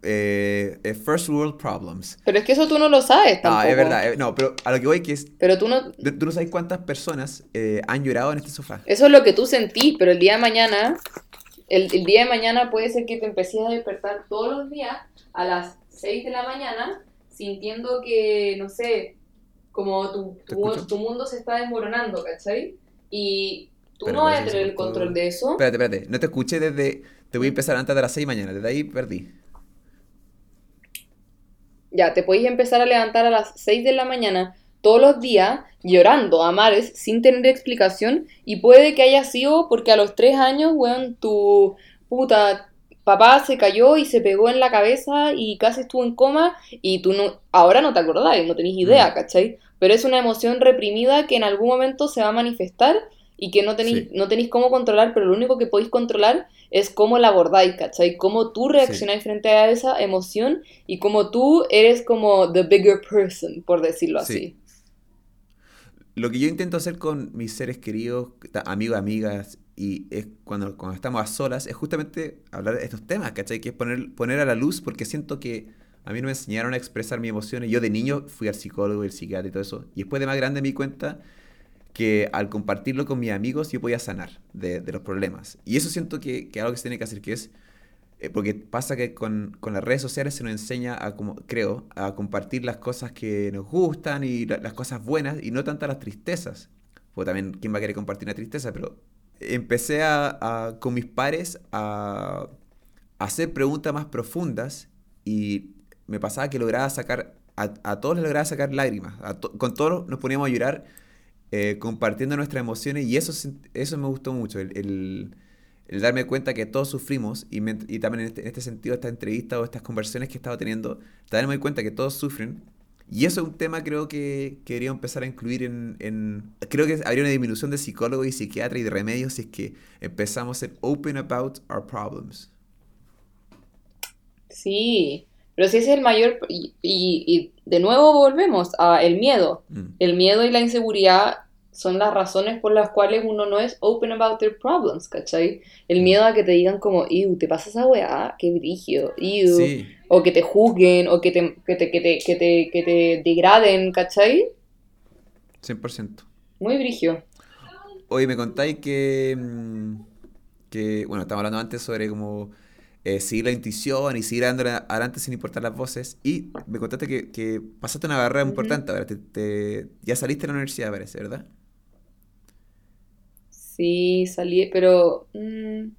eh, eh, first world problems. Pero es que eso tú no lo sabes tampoco. Ah, es verdad, eh, no, pero a lo que voy que es, Pero tú no, tú no sabes cuántas personas han llorado en este sofá. Eso es lo que tú sentís, pero el día de mañana, el, el día de mañana puede ser que te empieces a despertar todos los días a las 6 de la mañana sintiendo que, no sé, como tu, ¿Te tu, mundo se está desmoronando, ¿cachai? Y tú Pero no vas a tener el control de eso. Espérate, espérate, no te escuché desde, te voy a empezar antes de las 6 mañana, desde ahí perdí. Ya, te podéis empezar a levantar a las 6 de la mañana todos los días llorando a mares sin tener explicación y puede que haya sido porque a los 3 años, weón, tu puta papá se cayó y se pegó en la cabeza y casi estuvo en coma y tú no, ahora no te acordás, no tenés idea, Mm. ¿cachai? Pero es una emoción reprimida que en algún momento se va a manifestar y que no tenéis, Sí. no tenéis cómo controlar, pero lo único que podéis controlar es cómo la abordáis, ¿cachai? Cómo tú reaccionáis frente a esa emoción y cómo tú eres como the bigger person, por decirlo Sí. así. Lo que yo intento hacer con mis seres queridos, amigos, amigas, y es cuando, cuando estamos a solas, es justamente hablar de estos temas, ¿cachai? Que es poner, poner a la luz, porque siento que a mí no me enseñaron a expresar mis emociones. Yo de niño fui al psicólogo, el psiquiatra y todo eso, y después de más grande me di cuenta que al compartirlo con mis amigos yo podía sanar de, de los problemas. Y eso siento que, que algo que se tiene que hacer, que es, eh, porque pasa que con, con las redes sociales se nos enseña a, como, creo, a compartir las cosas que nos gustan y la- las cosas buenas y no tantas las tristezas. Porque también, ¿quién va a querer compartir una tristeza? Pero empecé a, a- con mis pares a, hacer preguntas más profundas y me pasaba que lograba sacar, a, todos les lograba sacar lágrimas. Con todos nos poníamos a llorar eh, compartiendo nuestras emociones y eso, eso me gustó mucho, el- el darme cuenta que todos sufrimos y, me- y también en este, en este sentido, esta entrevista o estas conversaciones que he estado teniendo, también me doy cuenta que todos sufren y eso es un tema creo que, que debería empezar a incluir en, en- Creo que habría una disminución de psicólogos y psiquiatras y de remedios si es que empezamos a ser open about our problems. Sí, pero si ese es el mayor... Y, y- y de nuevo volvemos a el miedo. Mm. El miedo y la inseguridad son las razones por las cuales uno no es open about their problems, ¿cachai? El miedo a que te digan como, ew, ¿te pasa esa weá? Qué brillo, ew. Sí, O que te juzguen, o que te, que te, que te, que te, que te degraden, ¿cachai? 100%. Muy brigio. Oye, me contáis que, mm, que, bueno, estamos hablando antes sobre cómo eh, seguir la intuición y seguir dándole adelante sin importar las voces. Y me contaste que, que pasaste una barrera importante ahora. Te, te- ya saliste de la universidad, parece, ¿verdad? Sí, salí, pero... mm,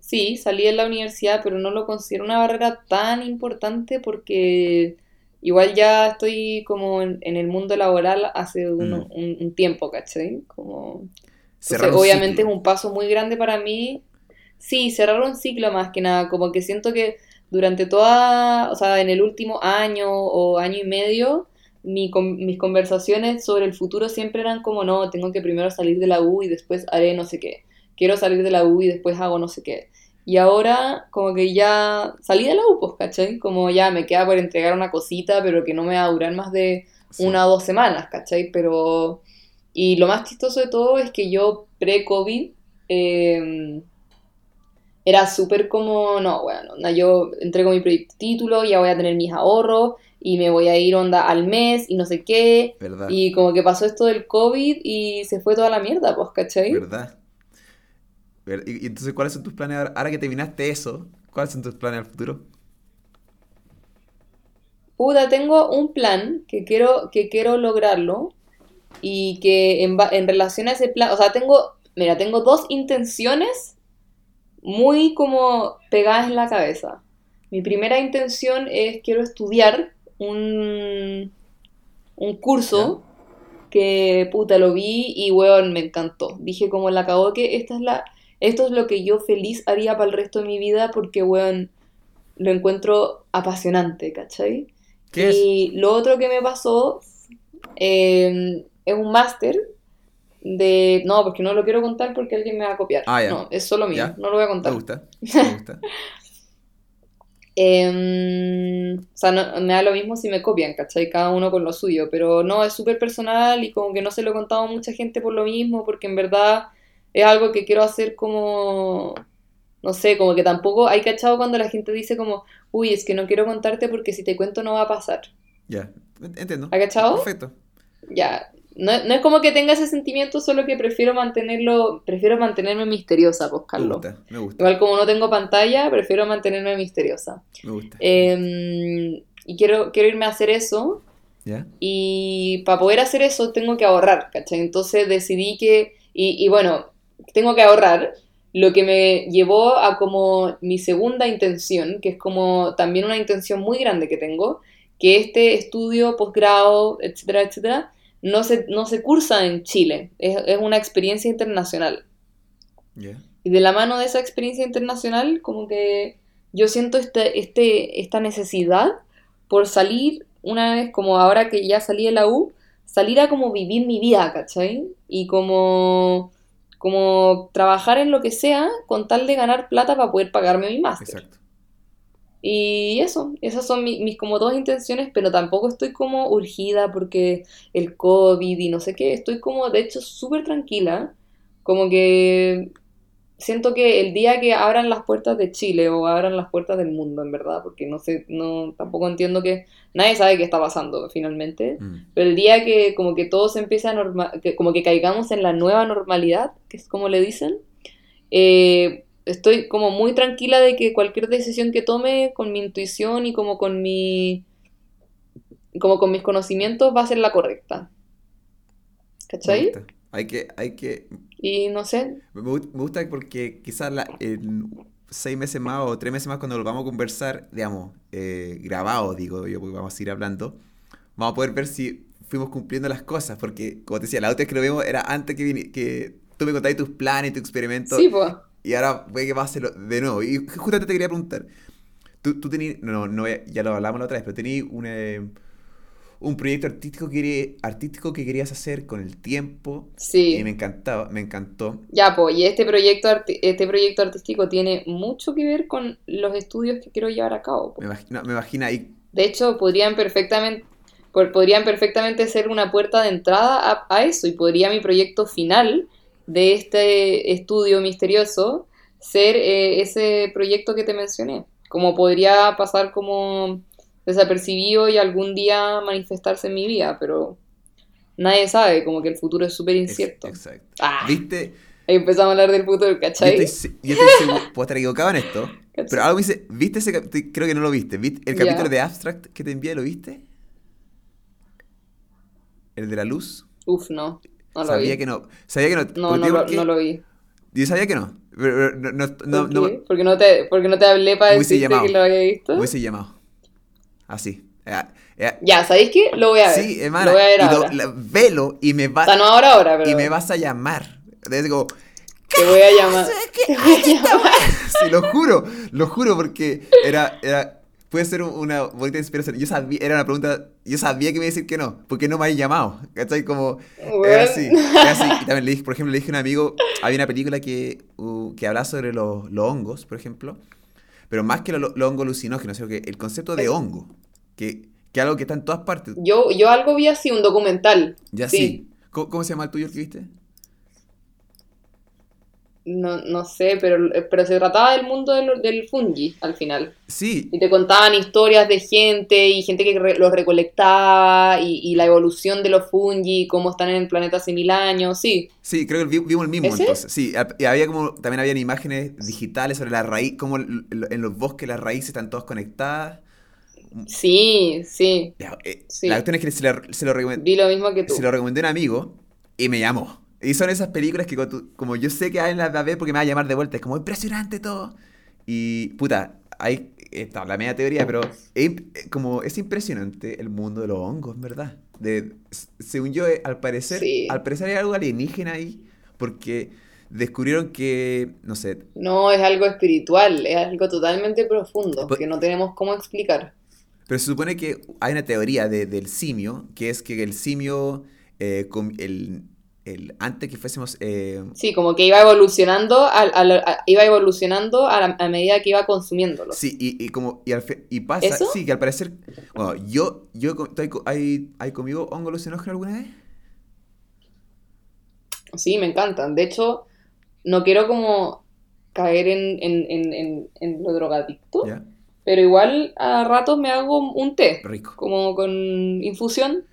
sí, salí de la universidad, pero no lo considero una barrera tan importante porque igual ya estoy como en, en el mundo laboral hace uno- Mm. un, un tiempo, ¿cachai? Como... Entonces, obviamente es un paso muy grande para mí. Sí, cerrar un ciclo más que nada, como que siento que durante toda, o sea, en el último año o año y medio, mi con- mis conversaciones sobre el futuro siempre eran como, no, tengo que primero salir de la U y después haré no sé qué. Quiero salir de la U y después hago no sé qué. Y ahora como que ya salí de la U, pues, ¿cachai? Como ya me queda por entregar una cosita, pero que no me va a durar más de Sí. una o dos semanas, ¿cachai? Pero... Y lo más chistoso de todo es que yo pre-COVID eh, era súper como, no, bueno, yo entrego mi proyecto título, ya voy a tener mis ahorros y me voy a ir onda al mes y no sé qué. ¿Verdad? Y como que pasó esto del COVID y se fue toda la mierda, pues, ¿cachai? ¿Verdad? Ver- Y, y entonces, ¿cuáles son tus planes ahora? Ahora que terminaste eso, ¿cuáles son tus planes al futuro? Puta, tengo un plan que quiero, que quiero lograrlo y que en, en relación a ese plan, o sea, tengo, mira, tengo dos intenciones muy como pegadas en la cabeza. Mi primera intención es quiero estudiar un, un curso que puta lo vi y weón me encantó. Dije como la cagó que esta es la, esto es lo que yo feliz haría para el resto de mi vida porque weón lo encuentro apasionante, ¿cachai? ¿Qué es? y lo otro que me pasó eh, es un máster de... No, porque no lo quiero contar porque alguien me va a copiar. Ah, ya. No, es solo mío, Ya. no lo voy a Me contar. gusta. Me gusta. Em, o sea, no- me da lo mismo si me copian, ¿cachai? Cada uno con lo suyo, pero no, es súper personal y como que no se lo he contado a mucha gente por lo mismo, porque en verdad es algo que quiero hacer como, no sé, como que tampoco hay cachado cuando la gente dice como, uy, es que no quiero contarte porque si te cuento no va a pasar. Ya. Entiendo. ¿Ha cachado? Perfecto. Ya, no, no es como que tenga ese sentimiento, solo que prefiero mantenerlo, prefiero mantenerme misteriosa, pues, Me Carlos. gusta. Me gusta. Igual como no tengo pantalla, prefiero mantenerme misteriosa. Me gusta. Eh, y quiero, quiero irme a hacer eso. ¿Ya? Y para poder hacer eso tengo que ahorrar, ¿cachai? Entonces decidí que, y, y bueno, tengo que ahorrar, lo que me llevó a como mi segunda intención, que es como también una intención muy grande que tengo, que este estudio, posgrado, etcétera, etcétera, no se, no se cursa en Chile, es, es una experiencia internacional. Y de la mano de esa experiencia internacional, como que yo siento este, este, esta necesidad por salir una vez, como ahora que ya salí de la U, salir a como vivir mi vida, ¿cachai? Y como, como trabajar en lo que sea con tal de ganar plata para poder pagarme mi máster. Exacto. Y eso, esas son mi- mis como dos intenciones, pero tampoco estoy como urgida porque el COVID y no sé qué, estoy como de hecho súper tranquila, como que siento que el día que abran las puertas de Chile o abran las puertas del mundo, en verdad, porque no sé, no, tampoco entiendo que nadie sabe qué está pasando finalmente, Mm. pero el día que como que todo se empiece a norma que como que caigamos en la nueva normalidad, que es como le dicen, eh, estoy como muy tranquila de que cualquier decisión que tome con mi intuición y como con mi como con mis conocimientos va a ser la correcta. ¿Cachai? Hay que, hay que, Y no sé, me gu- me gusta porque quizás la- en seis meses más o tres meses más cuando volvamos a conversar, digamos, eh, grabado, digo yo, porque vamos a ir hablando, vamos a poder ver si fuimos cumpliendo las cosas, porque como te decía, la otra vez que lo vimos era antes que, que tú me contabas tus planes, tu experimento, sí, pues. Y ahora voy que va a hacerlo de nuevo. Y justamente te quería preguntar, tú, tú tenías, no, no, ya lo hablamos la otra vez, pero tenías un, eh, un proyecto artístico que, artístico que querías hacer con el tiempo, y Sí. me encantaba, me encantó. Ya, pues, y este proyecto, este proyecto artístico tiene mucho que ver con los estudios que quiero llevar a cabo. po. Me imagino, me imagino ahí, De hecho, podrían perfectamente, podrían perfectamente ser una puerta de entrada a, a eso y podría mi proyecto final de este estudio misterioso ser eh, ese proyecto que te mencioné. Como podría pasar como desapercibido y algún día manifestarse en mi vida, pero nadie sabe, como que el futuro es súper incierto. exacto. Ah, ¿Viste? ahí empezamos a hablar del futuro, Yo ¿cachai? estoy, se- yo estoy seguro, puedo estar equivocado en esto, ¿Cachai? pero algo me dice, ¿viste ese cap- te- Creo que no lo viste. ¿Viste el capítulo de Abstract que te envié? ¿Lo viste? ¿El de la luz? Uf, no, no lo sabía vi. que no. Sabía que no. No, ¿Por no lo, no lo vi. Yo sabía que no. Pero, no, no, no, ¿Por qué? Porque no te, porque no te hablé para decirte llamado. que lo había visto. hubiese llamado. Así. Eh, eh, Ya, ¿sabéis qué? Lo voy a ver. sí, hermana. Lo voy a ver y lo- ahora. la- velo y me O vas, sea, no ahora, ahora, pero y me vas a llamar. Entonces, como, te voy a llamar. Te voy a llamar. sí, lo juro, lo juro, porque era, era, puede ser un- una bonita inspiración. Yo sabía, era una pregunta, yo sabía que me iba a decir que no, porque no me había llamado, ¿cachai? Como, Bueno. era así, era así. Y también le dije, por ejemplo, le dije a un amigo, había una película que, uh, que hablaba sobre los, los hongos, por ejemplo, pero más que los, los hongos alucinógenos, sino que el concepto de hongo, que, que algo que está en todas partes. Yo, yo algo vi así, un documental. Ya Sí. sí. ¿Cómo, cómo se llama el tuyo el que viste? No, no sé, pero, pero se trataba del mundo del, del fungi al final. Sí, Y te contaban historias de gente y gente que re- los recolectaba y, y la evolución de los fungi, cómo están en el planeta hace mil años, sí. sí, creo que vi- vimos el mismo ¿Ese? entonces. Sí, y había como, también habían imágenes digitales sobre la raíz, l- en los bosques las raíces están todas conectadas. Sí, sí. Eh, Sí. La cuestión es que se lo, se lo recomendé, lo mismo que tú. se lo recomendé a un amigo y me llamó. Y son esas películas que como, yo sé que alguien las va a ver porque me va a llamar de vuelta, es como impresionante todo. Y puta, hay está la media teoría, pero es, eh, como es impresionante el mundo de los hongos, verdad. De, según yo, eh, al parecer, Sí. al parecer hay algo alienígena ahí, porque descubrieron que, no sé, No, es algo espiritual, es algo totalmente profundo, Pues- que no tenemos cómo explicar. pero se supone que hay una teoría de- del simio, que es que el simio, eh, com- el, el- antes que fuésemos... eh, Sí, como que iba evolucionando, a- iba evolucionando a, la- a medida que iba consumiéndolo. Sí, y, y como y, al fe- y pasa, ¿Eso? sí, que al parecer, bueno, yo, yo, co- ¿tú hay, hay, comido hongo alucinógeno alguna vez? Sí, me encantan. De hecho, no quiero como caer en, en, en, en, lo drogadicto, pero igual a ratos me hago un té, rico. como con infusión,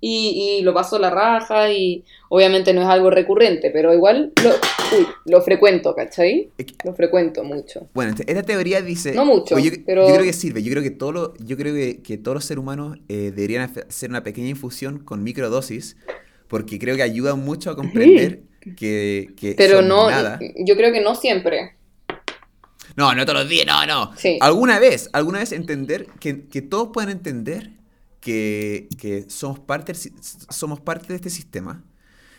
y, y lo paso a la raja, y obviamente no es algo recurrente, pero igual lo, uy, lo frecuento, ¿cachai? Lo frecuento mucho. Bueno, esta teoría dice... No mucho, yo, pero- yo creo que sirve, yo creo que, todo lo- yo creo que, que todos los seres humanos eh, deberían hace- hacer una pequeña infusión con microdosis, porque creo que ayuda mucho a comprender que, que Pero no, nada. yo creo que no siempre. No, no todos los días, no, no. Sí. Alguna vez, alguna vez entender, que, que todos puedan entender que, que somos, parte, somos parte de este sistema.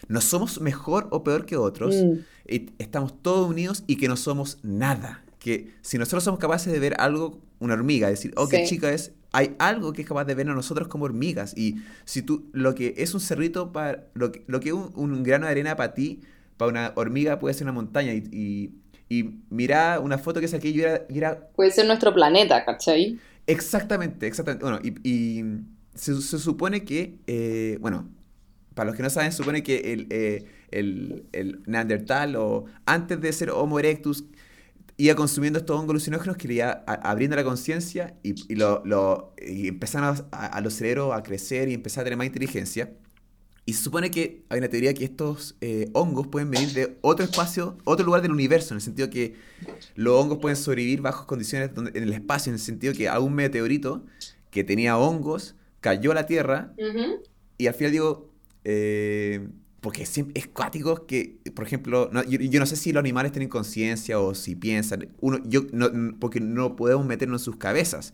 No somos mejor o peor que otros. Mm. y estamos todos unidos y que no somos nada. Que si nosotros somos capaces de ver algo, una hormiga, decir, oh, qué Sí. chica es, hay algo que es capaz de ver a nosotros como hormigas. Y si tú, lo que es un cerrito para, lo que, lo que es un, un grano de arena para ti, para una hormiga puede ser una montaña. Y, y, y mira una foto que saqué y era, y era Puede ser nuestro planeta, ¿cachai? Exactamente, exactamente. Bueno, y, y se, supone que, eh, bueno, para los que no saben, se supone que el, eh, el, el Neandertal, o antes de ser Homo erectus, iba consumiendo estos hongos alucinógenos que le iba abriendo la conciencia y, lo, lo- y empezaron a, los cerebros a crecer y empezar a tener más inteligencia. Y se supone que hay una teoría que estos eh, hongos pueden venir de otro espacio, otro lugar del universo, en el sentido que los hongos pueden sobrevivir bajo condiciones en el espacio, en el sentido que algún meteorito que tenía hongos cayó a la Tierra Ujú. y al final digo, eh, porque es, es cuático que, por ejemplo, no- yo, yo no sé si los animales tienen conciencia o si piensan, uno, yo, no- porque no podemos meternos en sus cabezas,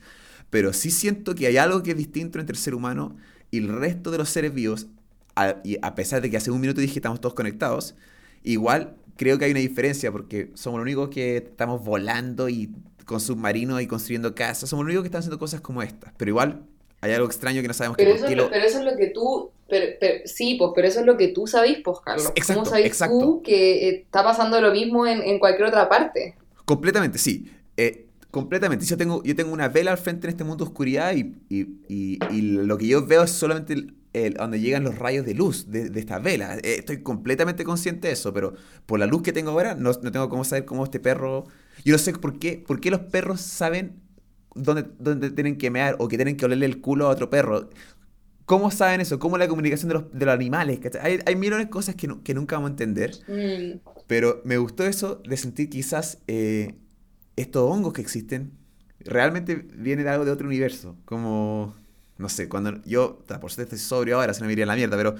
pero sí siento que hay algo que es distinto entre el ser humano y el resto de los seres vivos, a, y a pesar de que hace un minuto dije que estamos todos conectados, igual creo que hay una diferencia porque somos los únicos que estamos volando y con submarinos y construyendo casas, somos los únicos que están haciendo cosas como estas, pero igual hay algo extraño que no sabemos Pero eso, qué es lo, lo- pero eso es lo que tú, pero- pero- sí, pues, pero eso es lo que tú sabís, pues, Carlos. Exacto, ¿Cómo sabés exacto. tú que eh, está pasando lo mismo en, en cualquier otra parte? Completamente, sí. Eh, completamente. Yo tengo, yo tengo una vela al frente en este mundo de oscuridad y, y- y- y lo que yo veo es solamente el, el- donde llegan los rayos de luz de, de esta vela. Eh, estoy completamente consciente de eso, pero por la luz que tengo ahora no, no tengo cómo saber cómo este perro... Yo no sé por qué, por qué los perros saben dónde, dónde tienen que mear o que tienen que olerle el culo a otro perro. ¿Cómo saben eso? ¿Cómo la comunicación de los, de los animales? Hay, hay millones de cosas que, que nunca vamos a entender. Mm, Pero me gustó eso de sentir quizás eh, estos hongos que existen realmente vienen de algo de otro universo. Como, no sé, cuando yo, por suerte estoy sobrio ahora, se me iría la mierda, pero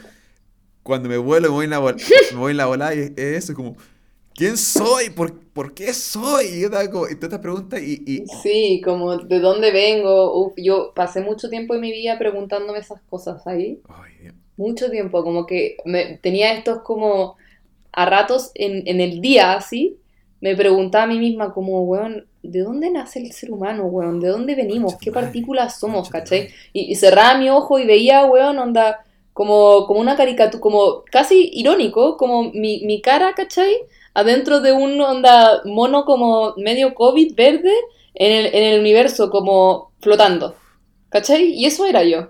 cuando me vuelo, me voy en la, vol- me voy en la volada y es eso, como, ¿quién soy? ¿Por, por qué soy? Y como, y todas estas preguntas y, y- Sí, como de dónde vengo. Uf, yo pasé mucho tiempo en mi vida preguntándome esas cosas ahí. Ay. Mucho tiempo, como que me, tenía estos como a ratos en, en el día así, me preguntaba a mí misma como, weón, ¿de dónde nace el ser humano, weón? ¿De dónde venimos? ¿Qué partículas somos, cachai? Y, y cerraba mi ojo y veía, weón, onda, como, como una caricatura, como casi irónico, como mi, mi cara, ¿cachai? Adentro de un onda mono como medio COVID verde en el, en el universo, como flotando, ¿cachai? Y eso era yo.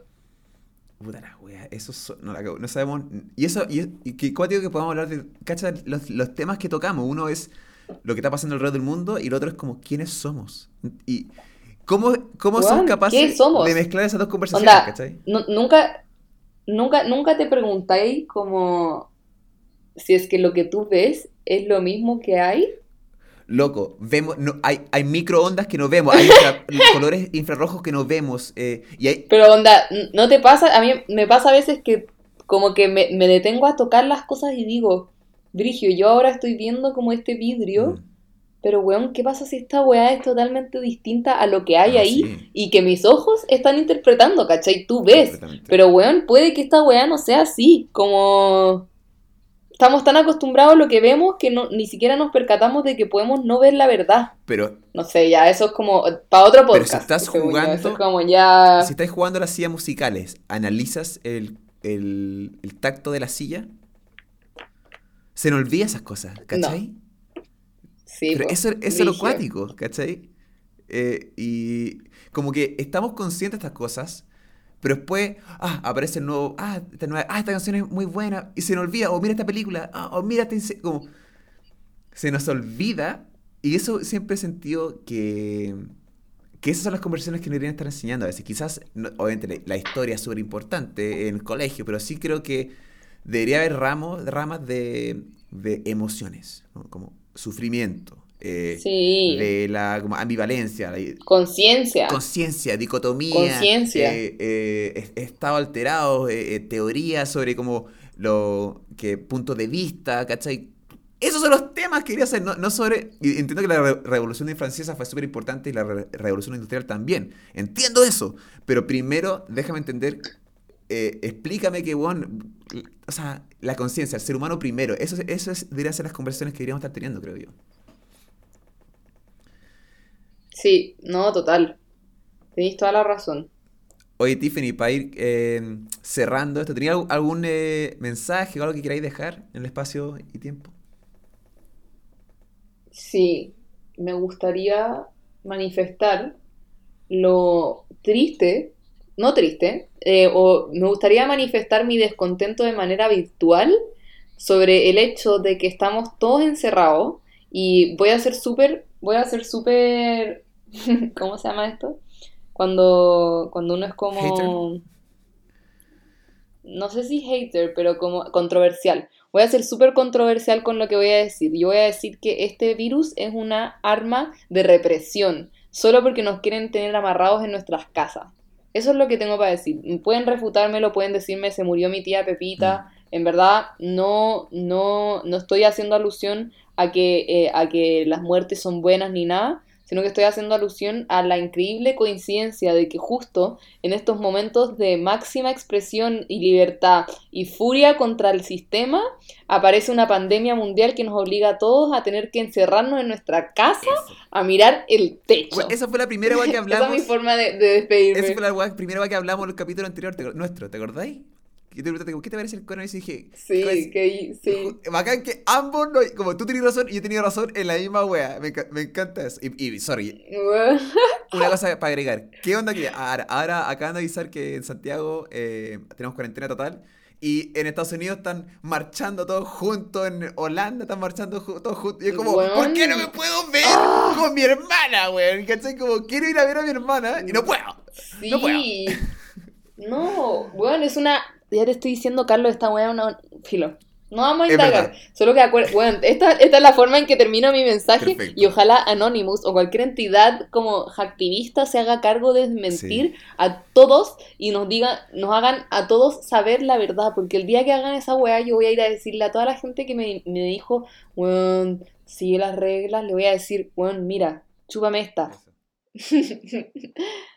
Puta la wea, eso so- no, la cago, no sabemos. Y eso, y, y que cuático que podamos hablar de. Cacha, los, los temas que tocamos. Uno es lo que está pasando alrededor del mundo y el otro es como quiénes somos. Y cómo, cómo ¿qué capaces somos? de mezclar esas dos conversaciones, Onda, ¿cachai? nu- nunca, nunca, nunca te preguntáis como si es que lo que tú ves es lo mismo que hay. Loco, vemos, no, hay, hay microondas que no vemos, hay infra- colores infrarrojos que no vemos, eh, y hay, Pero onda, ¿no te pasa? A mí me pasa a veces que como que me, me detengo a tocar las cosas y digo, Brigio, yo ahora estoy viendo como este vidrio, Mm. pero weón, ¿qué pasa si esta weá es totalmente distinta a lo que hay Ah, ahí? sí. Y que mis ojos están interpretando, ¿cachai? Tú ves. Pero weón, puede que esta weá no sea así, como... Estamos tan acostumbrados a lo que vemos que no, ni siquiera nos percatamos de que podemos no ver la verdad. Pero No sé, ya, eso es como para otro Pero si podcast. estás yo, jugando- Eso es como ya... si estás jugando las sillas musicales, ¿analizas el, el, el tacto de la silla? Se nos olvida esas cosas, ¿cachai? Sí, Pero po, eso, eso es lo cuático, ¿cachai? Eh, y como que estamos conscientes de estas cosas, pero después, ah, aparece el nuevo, ah, esta, nueva, ah, esta canción es muy buena, y se nos olvida, o mira esta película, ah, o mira esta inse-", como se nos olvida, y eso siempre he sentido que, que esas son las conversaciones que nos deberían estar enseñando a veces. Quizás, obviamente, la, historia es súper importante en el colegio, pero sí creo que debería haber ramos, ramas de, de emociones, como sufrimiento, eh, Sí, de la como ambivalencia, conciencia. conciencia, dicotomía, Conciencia. eh, eh, es- estado alterado, eh, teorías sobre como lo que puntos de vista, ¿cachai? Esos son los temas que quería hacer, no, no sobre... entiendo que la re- revolución francesa fue súper importante y la re- revolución industrial también. Entiendo eso, pero primero déjame entender, eh, explícame que, bueno, o sea, la conciencia, el ser humano primero, eso, eso es, deberían ser las conversaciones que deberíamos estar teniendo, creo yo. Sí, no, total. Tenéis toda la razón. Oye, Tiffany, para ir eh, cerrando esto, ¿tenía algún, eh, mensaje o algo que queráis dejar en el espacio y tiempo? Sí, me gustaría manifestar lo triste, no triste, eh, o me gustaría manifestar mi descontento de manera virtual sobre el hecho de que estamos todos encerrados y voy a ser súper, voy a ser súper, ¿cómo se llama esto? Cuando, cuando uno es como, ¿Hater? no sé si hater, pero como controversial. Voy a ser súper controversial con lo que voy a decir. Yo voy a decir que este virus es una arma de represión, solo porque nos quieren tener amarrados en nuestras casas. Eso es lo que tengo para decir. Pueden refutármelo, pueden decirme se murió mi tía Pepita. En verdad, no, no, no estoy haciendo alusión a que, eh, a que las muertes son buenas ni nada, sino que estoy haciendo alusión a la increíble coincidencia de que justo en estos momentos de máxima expresión y libertad y furia contra el sistema, aparece una pandemia mundial que nos obliga a todos a tener que encerrarnos en nuestra casa Eso. a mirar el techo. Bueno, esa fue la primera vez que Esa hablamos. es mi forma de, de despedirme. Esa fue la primera vez que hablamos en el capítulo anterior te- nuestro, ¿te acordáis? Que te preguntaste, ¿qué te parece el coronavirus? Y dije, Sí, que sí. Bacán que ambos, no- como tú tenías razón y yo tenía razón en la misma wea. Me, me encanta eso. Y, y, sorry, una cosa para agregar. ¿Qué onda que ahora, ahora acaban de avisar que en Santiago eh, tenemos cuarentena total y en Estados Unidos están marchando todos juntos, en Holanda están marchando todos juntos. Y es como, Weón. ¿por qué no me puedo ver con mi hermana, weón? ¿Cachai? Como, quiero ir a ver a mi hermana y no puedo. Sí. No puedo. No, bueno, es una. Ya te estoy diciendo, Carlos, esta weá es una. Filo. No vamos a indagar. Solo que acuer- bueno, esta, esta es la forma en que termino mi mensaje. Perfecto. Y ojalá Anonymous o cualquier entidad como activista se haga cargo de desmentir a todos y nos diga, nos hagan a todos saber la verdad. Porque el día que hagan esa weá, yo voy a ir a decirle a toda la gente que me, me dijo, weón, sigue las reglas, le voy a decir, weón, mira, chúpame esta.